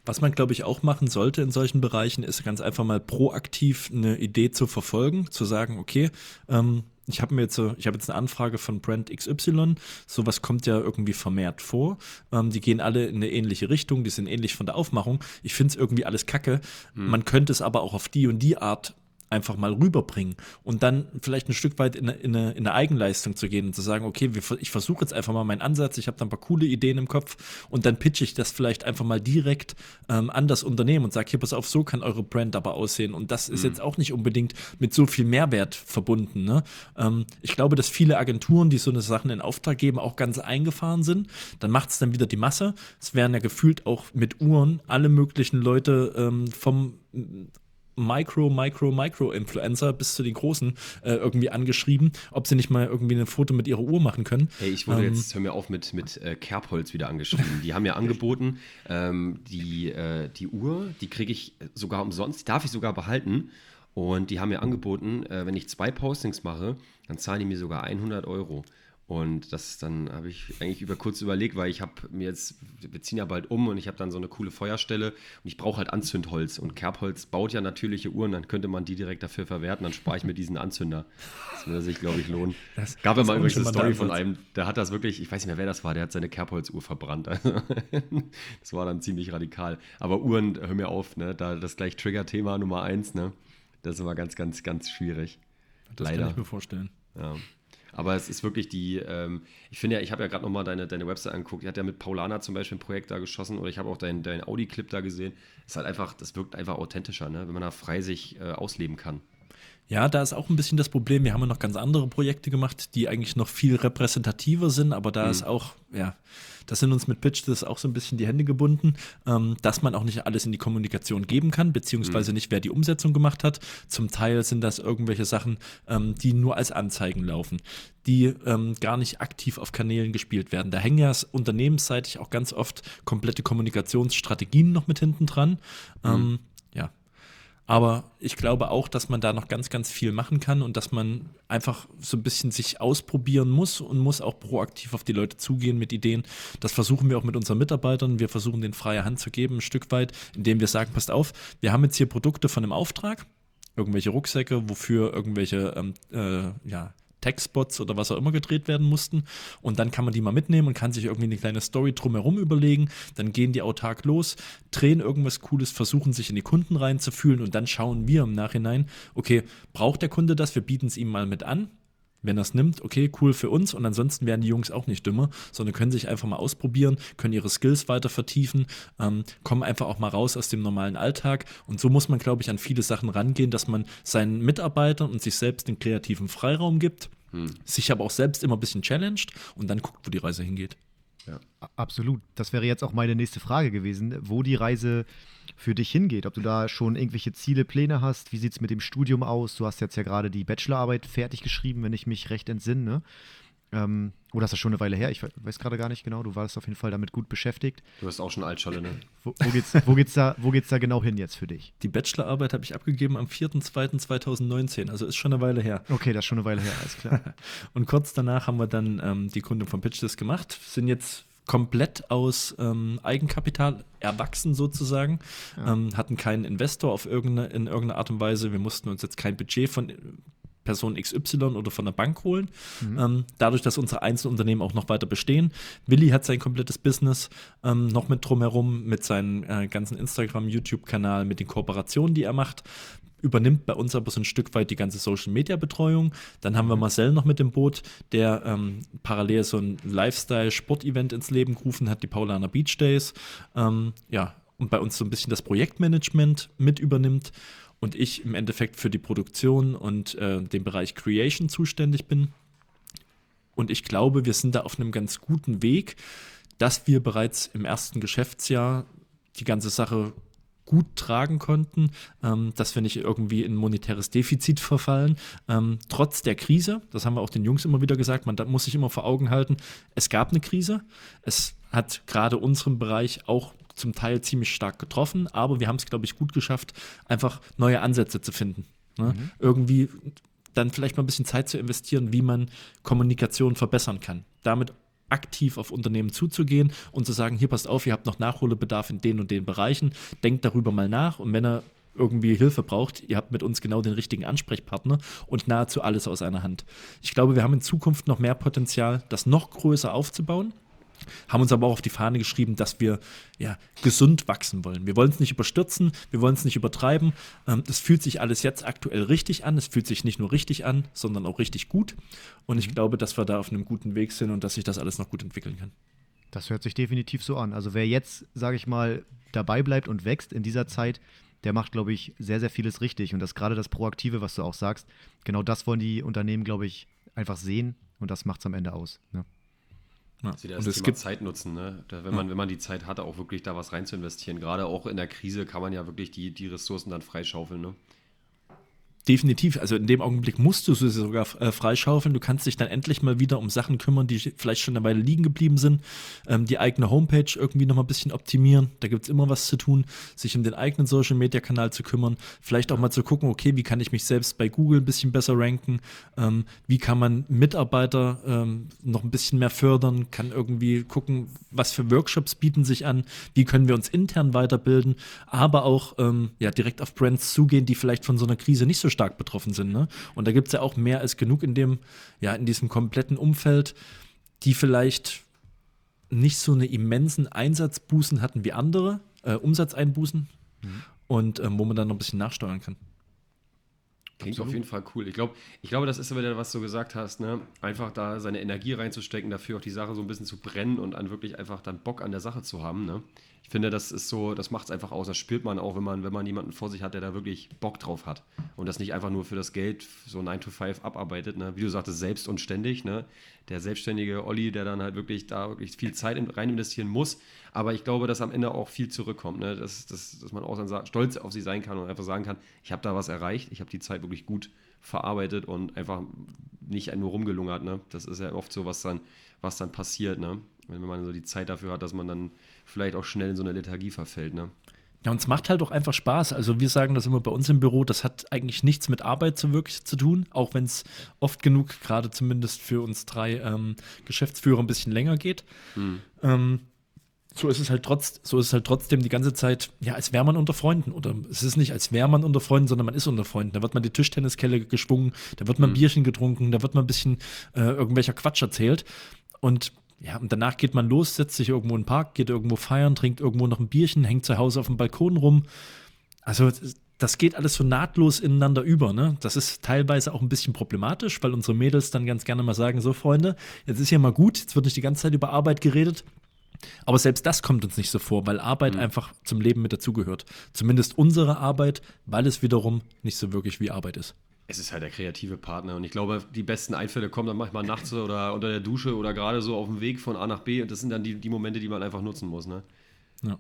Was man, glaube ich, auch machen sollte in solchen Bereichen, ist ganz einfach mal proaktiv eine Idee zu verfolgen, zu sagen, okay, ähm, ich habe mir jetzt, ich habe jetzt eine Anfrage von Brand XY, sowas kommt ja irgendwie vermehrt vor. Ähm, die gehen alle in eine ähnliche Richtung, die sind ähnlich von der Aufmachung. Ich finde es irgendwie alles kacke. Mhm. Man könnte es aber auch auf die und die Art einfach mal rüberbringen und dann vielleicht ein Stück weit in, in, eine, in eine Eigenleistung zu gehen und zu sagen, okay, ich versuche jetzt einfach mal meinen Ansatz, ich habe da ein paar coole Ideen im Kopf und dann pitche ich das vielleicht einfach mal direkt ähm, an das Unternehmen und sage, hier, pass auf, so kann eure Brand aber aussehen und das ist mhm. jetzt auch nicht unbedingt mit so viel Mehrwert verbunden. Ne? Ähm, ich glaube, dass viele Agenturen, die so eine Sachen in Auftrag geben, auch ganz eingefahren sind. Dann macht es dann wieder die Masse. Es werden ja gefühlt auch mit Uhren alle möglichen Leute ähm, vom Micro, Micro, Micro-Influencer bis zu den Großen äh, irgendwie angeschrieben, ob sie nicht mal irgendwie ein Foto mit ihrer Uhr machen können. Hey, ich wurde ähm, jetzt, hör mir auf, mit, mit äh, Kerbholz wieder angeschrieben. Die haben mir angeboten, ähm, die, äh, die Uhr, die kriege ich sogar umsonst, die darf ich sogar behalten. Und die haben mir angeboten, äh, wenn ich zwei Postings mache, dann zahlen die mir sogar 100 Euro. Und das dann habe ich eigentlich über kurz überlegt, weil ich habe mir jetzt, wir ziehen ja bald um und ich habe dann so eine coole Feuerstelle und ich brauche halt Anzündholz. Und Kerbholz baut ja natürliche Uhren, dann könnte man die direkt dafür verwerten, dann spare ich mir diesen Anzünder. Das würde sich, glaube ich, lohnen. Das gab ja mal übrigens eine Story von einem, der hat das wirklich, ich weiß nicht mehr, wer das war, der hat seine Kerbholzuhr verbrannt. Also, das war dann ziemlich radikal. Aber Uhren, hör mir auf, ne? Da das gleich Trigger-Thema Nummer eins, ne? Das ist immer ganz, ganz, ganz schwierig. Das Leider. kann ich mir vorstellen. Ja. Aber es ist wirklich die, ähm, ich finde ja, ich habe ja gerade nochmal deine, deine Website angeguckt. Die hat ja mit Paulana zum Beispiel ein Projekt da geschossen oder ich habe auch deinen dein Audi-Clip da gesehen. Es ist halt einfach, das wirkt einfach authentischer, ne? wenn man da frei sich äh, ausleben kann. Ja, da ist auch ein bisschen das Problem. Wir haben ja noch ganz andere Projekte gemacht, die eigentlich noch viel repräsentativer sind, aber da mhm. ist auch, ja, das sind uns mit Pitch das auch so ein bisschen die Hände gebunden, ähm, dass man auch nicht alles in die Kommunikation geben kann, beziehungsweise mhm. nicht, wer die Umsetzung gemacht hat. Zum Teil sind das irgendwelche Sachen, ähm, die nur als Anzeigen laufen, die ähm, gar nicht aktiv auf Kanälen gespielt werden. Da hängen ja unternehmensseitig auch ganz oft komplette Kommunikationsstrategien noch mit hinten dran. Mhm. Ähm, ja, aber ich glaube auch, dass man da noch ganz, ganz viel machen kann und dass man einfach so ein bisschen sich ausprobieren muss und muss auch proaktiv auf die Leute zugehen mit Ideen. Das versuchen wir auch mit unseren Mitarbeitern. Wir versuchen den freie Hand zu geben, ein Stück weit, indem wir sagen, passt auf, wir haben jetzt hier Produkte von einem Auftrag, irgendwelche Rucksäcke, wofür irgendwelche ähm, äh, ja, Textspots oder was auch immer gedreht werden mussten. Und dann kann man die mal mitnehmen und kann sich irgendwie eine kleine Story drumherum überlegen. Dann gehen die autark los, drehen irgendwas Cooles, versuchen sich in die Kunden reinzufühlen und dann schauen wir im Nachhinein, okay, braucht der Kunde das? Wir bieten es ihm mal mit an. Wenn er es nimmt, okay, cool für uns und ansonsten werden die Jungs auch nicht dümmer, sondern können sich einfach mal ausprobieren, können ihre Skills weiter vertiefen, ähm, kommen einfach auch mal raus aus dem normalen Alltag und so muss man, glaube ich, an viele Sachen rangehen, dass man seinen Mitarbeitern und sich selbst den kreativen Freiraum gibt, hm. sich aber auch selbst immer ein bisschen challenged und dann guckt, wo die Reise hingeht. Ja. Absolut. Das wäre jetzt auch meine nächste Frage gewesen, wo die Reise für dich hingeht. Ob du da schon irgendwelche Ziele, Pläne hast. Wie sieht es mit dem Studium aus? Du hast jetzt ja gerade die Bachelorarbeit fertig geschrieben, wenn ich mich recht entsinne. Ähm, oder ist das schon eine Weile her? Ich weiß gerade gar nicht genau. Du warst auf jeden Fall damit gut beschäftigt. Du hast auch schon Altscholle, ne? Wo, wo, geht's, wo, geht's da, wo geht's da genau hin jetzt für dich? Die Bachelorarbeit habe ich abgegeben am 4.2.2019, also ist schon eine Weile her. Okay, das ist schon eine Weile her, alles klar. Und kurz danach haben wir dann ähm, die Gründung von Pitch gemacht, sind jetzt komplett aus ähm, Eigenkapital erwachsen sozusagen, ja. ähm, hatten keinen Investor auf irgendeine, in irgendeiner Art und Weise. Wir mussten uns jetzt kein Budget von Person XY oder von der Bank holen. Mhm. Ähm, dadurch, dass unsere Einzelunternehmen auch noch weiter bestehen. Willi hat sein komplettes Business ähm, noch mit drumherum, mit seinem äh, ganzen Instagram, YouTube-Kanal, mit den Kooperationen, die er macht übernimmt bei uns aber so ein Stück weit die ganze Social Media Betreuung. Dann haben wir mhm. Marcel noch mit dem Boot, der ähm, parallel so ein Lifestyle-Sport-Event ins Leben gerufen hat, die Paulaner Beach Days. Ähm, ja, und bei uns so ein bisschen das Projektmanagement mit übernimmt und ich im Endeffekt für die Produktion und äh, den Bereich Creation zuständig bin. Und ich glaube, wir sind da auf einem ganz guten Weg, dass wir bereits im ersten Geschäftsjahr die ganze Sache gut tragen konnten, ähm, dass wir nicht irgendwie in monetäres Defizit verfallen. Ähm, trotz der Krise, das haben wir auch den Jungs immer wieder gesagt, man muss sich immer vor Augen halten, es gab eine Krise. Es hat gerade unseren Bereich auch zum Teil ziemlich stark getroffen, aber wir haben es, glaube ich, gut geschafft, einfach neue Ansätze zu finden. Ne? Mhm. Irgendwie dann vielleicht mal ein bisschen Zeit zu investieren, wie man Kommunikation verbessern kann. Damit aktiv auf Unternehmen zuzugehen und zu sagen, hier passt auf, ihr habt noch Nachholbedarf in den und den Bereichen, denkt darüber mal nach und wenn er irgendwie Hilfe braucht, ihr habt mit uns genau den richtigen Ansprechpartner und nahezu alles aus einer Hand. Ich glaube, wir haben in Zukunft noch mehr Potenzial, das noch größer aufzubauen haben uns aber auch auf die Fahne geschrieben, dass wir ja, gesund wachsen wollen. Wir wollen es nicht überstürzen, wir wollen es nicht übertreiben. Ähm, es fühlt sich alles jetzt aktuell richtig an. Es fühlt sich nicht nur richtig an, sondern auch richtig gut. Und ich mhm. glaube, dass wir da auf einem guten Weg sind und dass sich das alles noch gut entwickeln kann. Das hört sich definitiv so an. Also wer jetzt, sage ich mal, dabei bleibt und wächst in dieser Zeit, der macht, glaube ich, sehr, sehr vieles richtig. Und das gerade das Proaktive, was du auch sagst, genau das wollen die Unternehmen, glaube ich, einfach sehen und das macht es am Ende aus. Ne? Ja. Also das und es gibt Zeit nutzen, ne? Da, wenn, man, ja. wenn man die Zeit hat, auch wirklich da was rein zu investieren. Gerade auch in der Krise kann man ja wirklich die, die Ressourcen dann freischaufeln, ne? Definitiv. Also in dem Augenblick musst du sie sogar äh, freischaufeln. Du kannst dich dann endlich mal wieder um Sachen kümmern, die vielleicht schon eine Weile liegen geblieben sind. Ähm, die eigene Homepage irgendwie noch mal ein bisschen optimieren. Da gibt es immer was zu tun. Sich um den eigenen Social Media Kanal zu kümmern. Vielleicht auch mal zu gucken, okay, wie kann ich mich selbst bei Google ein bisschen besser ranken? Ähm, wie kann man Mitarbeiter ähm, noch ein bisschen mehr fördern? Kann irgendwie gucken, was für Workshops bieten sich an? Wie können wir uns intern weiterbilden? Aber auch ähm, ja, direkt auf Brands zugehen, die vielleicht von so einer Krise nicht so stark betroffen sind. Ne? Und da gibt es ja auch mehr als genug in dem, ja, in diesem kompletten Umfeld, die vielleicht nicht so eine immensen Einsatzbußen hatten wie andere, äh, Umsatzeinbußen mhm. und ähm, wo man dann noch ein bisschen nachsteuern kann. Klingt Absolut. auf jeden Fall cool. Ich glaube, ich glaube, das ist wieder, was du gesagt hast, ne? Einfach da seine Energie reinzustecken, dafür auch die Sache so ein bisschen zu brennen und an wirklich einfach dann Bock an der Sache zu haben, ne? Ich finde, das ist so, das macht es einfach aus. Das spürt man auch, wenn man, wenn man jemanden vor sich hat, der da wirklich Bock drauf hat. Und das nicht einfach nur für das Geld so 9 to 5 abarbeitet, ne? Wie du sagtest, selbst und ständig, ne? Der selbstständige Olli, der dann halt wirklich da wirklich viel Zeit rein investieren muss. Aber ich glaube, dass am Ende auch viel zurückkommt, ne? Dass, dass, dass man auch dann stolz auf sie sein kann und einfach sagen kann, ich habe da was erreicht, ich habe die Zeit wirklich gut verarbeitet und einfach nicht nur rumgelungert, ne? Das ist ja oft so, was dann, was dann passiert, ne? Wenn man so die Zeit dafür hat, dass man dann vielleicht auch schnell in so eine Lethargie verfällt. Ne? Ja, und es macht halt auch einfach Spaß. Also wir sagen das immer bei uns im Büro, das hat eigentlich nichts mit Arbeit so wirklich zu tun, auch wenn es oft genug, gerade zumindest für uns drei ähm, Geschäftsführer, ein bisschen länger geht. Mhm. Ähm, so ist es halt trotz, so ist es halt trotzdem die ganze Zeit, ja, als wäre man unter Freunden. Oder es ist nicht, als wäre man unter Freunden, sondern man ist unter Freunden. Da wird man die Tischtenniskelle geschwungen, da wird man mhm. Bierchen getrunken, da wird man ein bisschen äh, irgendwelcher Quatsch erzählt. Und ja, und danach geht man los, setzt sich irgendwo in den Park, geht irgendwo feiern, trinkt irgendwo noch ein Bierchen, hängt zu Hause auf dem Balkon rum. Also das geht alles so nahtlos ineinander über. Ne? Das ist teilweise auch ein bisschen problematisch, weil unsere Mädels dann ganz gerne mal sagen, so Freunde, jetzt ist ja mal gut, jetzt wird nicht die ganze Zeit über Arbeit geredet. Aber selbst das kommt uns nicht so vor, weil Arbeit mhm. einfach zum Leben mit dazugehört. Zumindest unsere Arbeit, weil es wiederum nicht so wirklich wie Arbeit ist es ist halt der kreative Partner. Und ich glaube, die besten Einfälle kommen dann manchmal nachts oder unter der Dusche oder gerade so auf dem Weg von A nach B. Und das sind dann die, die Momente, die man einfach nutzen muss. Ne? Ja.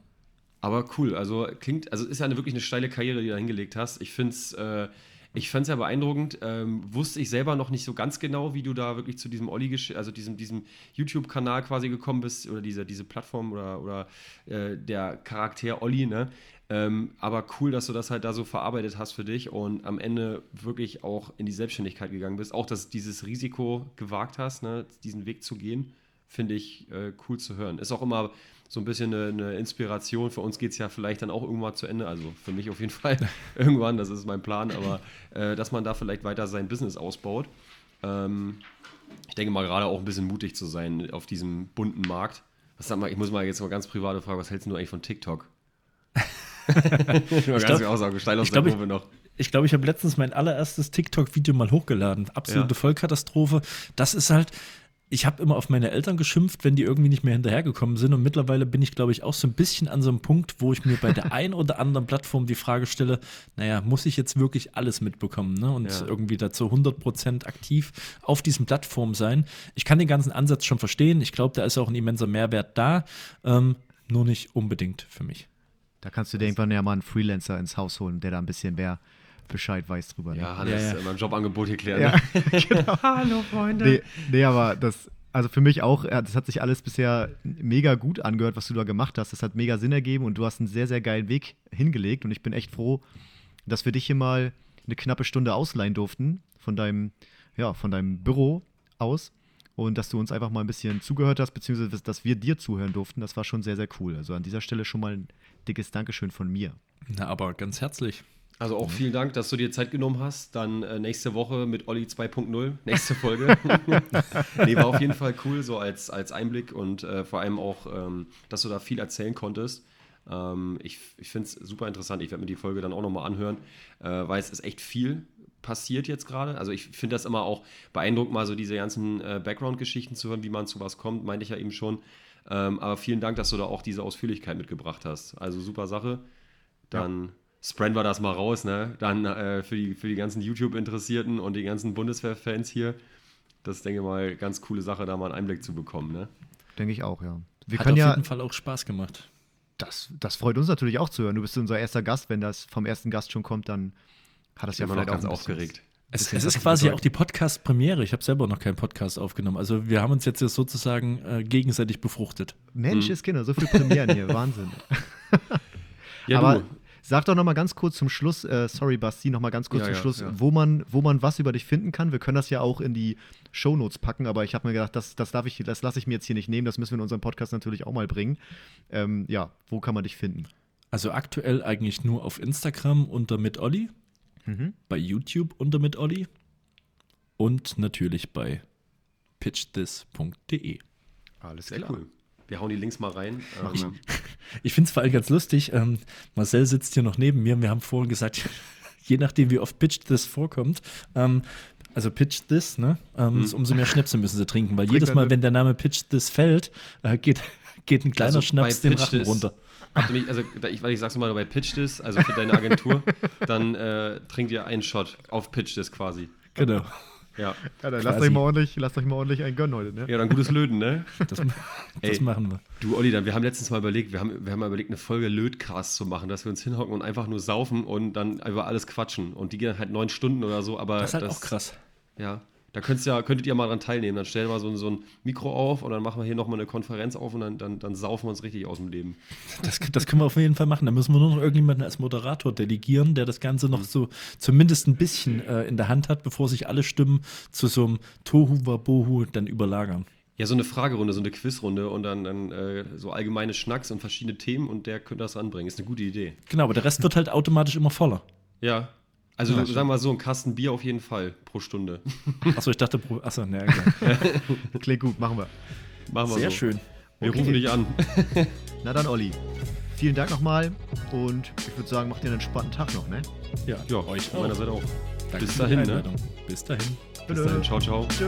Aber cool, also klingt, also ist ja eine, wirklich eine steile Karriere, die du da hingelegt hast. Ich finde es äh, ich fand's ja beeindruckend. Ähm, wusste ich selber noch nicht so ganz genau, wie du da wirklich zu diesem Olli, also diesem, diesem YouTube-Kanal quasi gekommen bist oder diese, diese Plattform oder, oder äh, der Charakter Olli, ne? Ähm, aber cool, dass du das halt da so verarbeitet hast für dich und am Ende wirklich auch in die Selbstständigkeit gegangen bist. Auch, dass du dieses Risiko gewagt hast, ne, diesen Weg zu gehen, finde ich äh, cool zu hören. Ist auch immer so ein bisschen eine, eine Inspiration. Für uns geht es ja vielleicht dann auch irgendwann zu Ende. Also für mich auf jeden Fall irgendwann, das ist mein Plan. Aber äh, dass man da vielleicht weiter sein Business ausbaut. Ähm, ich denke mal gerade auch ein bisschen mutig zu sein auf diesem bunten Markt. Was sag mal, ich muss mal jetzt mal ganz private Fragen, was hältst du eigentlich von TikTok? ich glaube, ich, ich, ich, glaub, ich habe letztens mein allererstes TikTok-Video mal hochgeladen. Absolute ja. Vollkatastrophe. Das ist halt, ich habe immer auf meine Eltern geschimpft, wenn die irgendwie nicht mehr hinterhergekommen sind. Und mittlerweile bin ich, glaube ich, auch so ein bisschen an so einem Punkt, wo ich mir bei der einen oder anderen Plattform die Frage stelle, naja, muss ich jetzt wirklich alles mitbekommen ne? und ja. irgendwie dazu 100% aktiv auf diesen Plattformen sein? Ich kann den ganzen Ansatz schon verstehen. Ich glaube, da ist auch ein immenser Mehrwert da, ähm, nur nicht unbedingt für mich. Da kannst du dir irgendwann ja mal einen Freelancer ins Haus holen, der da ein bisschen mehr Bescheid weiß drüber. Ne? Ja, Hannes, ja, ja. mein Jobangebot hier klären. Ja, ne? genau. Hallo, Freunde. Nee, nee, aber das, also für mich auch, das hat sich alles bisher mega gut angehört, was du da gemacht hast. Das hat mega Sinn ergeben und du hast einen sehr, sehr geilen Weg hingelegt und ich bin echt froh, dass wir dich hier mal eine knappe Stunde ausleihen durften von deinem, ja, von deinem Büro aus und dass du uns einfach mal ein bisschen zugehört hast, beziehungsweise dass wir dir zuhören durften. Das war schon sehr, sehr cool. Also an dieser Stelle schon mal ein dickes Dankeschön von mir. Na, aber ganz herzlich. Also auch vielen Dank, dass du dir Zeit genommen hast. Dann äh, nächste Woche mit Olli 2.0, nächste Folge. nee, war auf jeden Fall cool, so als, als Einblick und äh, vor allem auch, ähm, dass du da viel erzählen konntest. Ähm, ich ich finde es super interessant. Ich werde mir die Folge dann auch nochmal anhören, äh, weil es ist echt viel passiert jetzt gerade. Also ich finde das immer auch beeindruckend, mal so diese ganzen äh, Background-Geschichten zu hören, wie man zu was kommt, meinte ich ja eben schon. Ähm, aber vielen Dank, dass du da auch diese Ausführlichkeit mitgebracht hast. Also super Sache. Dann ja. spreaden wir das mal raus, ne? Dann äh, für, die, für die ganzen YouTube-Interessierten und die ganzen Bundeswehr-Fans hier. Das ist, denke ich mal, ganz coole Sache, da mal einen Einblick zu bekommen, ne? Denke ich auch, ja. Wir Hat auf ja, jeden Fall auch Spaß gemacht. Das, das freut uns natürlich auch zu hören. Du bist unser erster Gast. Wenn das vom ersten Gast schon kommt, dann hat das ja immer vielleicht noch ganz auch bisschen- aufgeregt. Es, es ist quasi auch die Podcast-Premiere. Ich habe selber noch keinen Podcast aufgenommen. Also wir haben uns jetzt sozusagen äh, gegenseitig befruchtet. Mensch, ist Kinder, so viel Premieren hier, Wahnsinn. Ja, Aber du. sag doch noch mal ganz kurz zum Schluss, äh, sorry Basti, noch mal ganz kurz Ja, zum ja, Schluss, ja. wo man, wo man was über dich finden kann. Wir können das ja auch in die Shownotes packen, aber ich habe mir gedacht, das, das darf ich, das lasse ich mir jetzt hier nicht nehmen. Das müssen wir in unserem Podcast natürlich auch mal bringen. Ähm, ja, wo kann man dich finden? Also aktuell eigentlich nur auf Instagram unter mit Olli, Mhm. bei YouTube unter mit Olli und natürlich bei pitchthis.de. Alles Sehr cool. Wir hauen die Links mal rein. Ähm, Ich finde es vor allem ganz lustig. Ähm, Marcel sitzt hier noch neben mir. und Wir haben vorhin gesagt, je nachdem, wie oft Pitch This vorkommt, ähm, also Pitch This, ne? Ähm, Mhm. umso mehr Schnäpse müssen sie trinken, weil Trink jedes Mal, eine- wenn der Name Pitch This fällt, äh, geht, geht ein kleiner Also Schnaps den Rachen This- runter. Mich, also, ich, weil ich sag's mal, bei Pitch This, also für deine Agentur, dann äh, trinkt ihr einen Shot auf Pitch This quasi. Genau. Ja. Ja, dann lasst euch, mal ordentlich, lasst euch mal ordentlich einen gönnen heute, ne? Ja, dann gutes Löden, ne? Das, das Ey. machen wir. Du, Olli, dann, wir haben letztens mal überlegt, wir haben, wir haben mal überlegt, eine Folge Lödcast zu machen, dass wir uns hinhocken und einfach nur saufen und dann über alles quatschen. Und die gehen dann halt neun Stunden oder so, aber Das ist halt auch krass. Ja, da könntest ja, könntet ihr mal dran teilnehmen. Dann stellen wir so, ein- so ein Mikro auf und dann machen wir hier nochmal eine Konferenz auf und dann, dann, dann saufen wir uns richtig aus dem Leben. Das, das können wir auf jeden Fall machen. Da müssen wir nur noch irgendjemanden als Moderator delegieren, der das Ganze noch so zumindest ein bisschen äh, in der Hand hat, bevor sich alle Stimmen zu so einem Tohu Wabohu dann überlagern. Ja, so eine Fragerunde, so eine Quizrunde und dann, dann äh, so allgemeine Schnacks und verschiedene Themen und der könnte das ranbringen. Ist eine gute Idee. Genau, aber der Rest wird halt automatisch immer voller. Ja. Also Ja, sagen wir mal so, ein Kasten Bier auf jeden Fall pro Stunde. Achso, ich dachte, pro- achso, ne, egal. Klingt gut, machen wir. Machen wir Sehr so. schön. Wir Okay. rufen dich an. Na dann, Olli. Vielen Dank nochmal und ich würde sagen, macht dir einen entspannten Tag noch, ne? Ja, Ja, euch von meiner Seite auch. Danke Bis für die dahin, ne? Einladung. Bis dahin. Bis dahin, ciao, ciao. Tschö.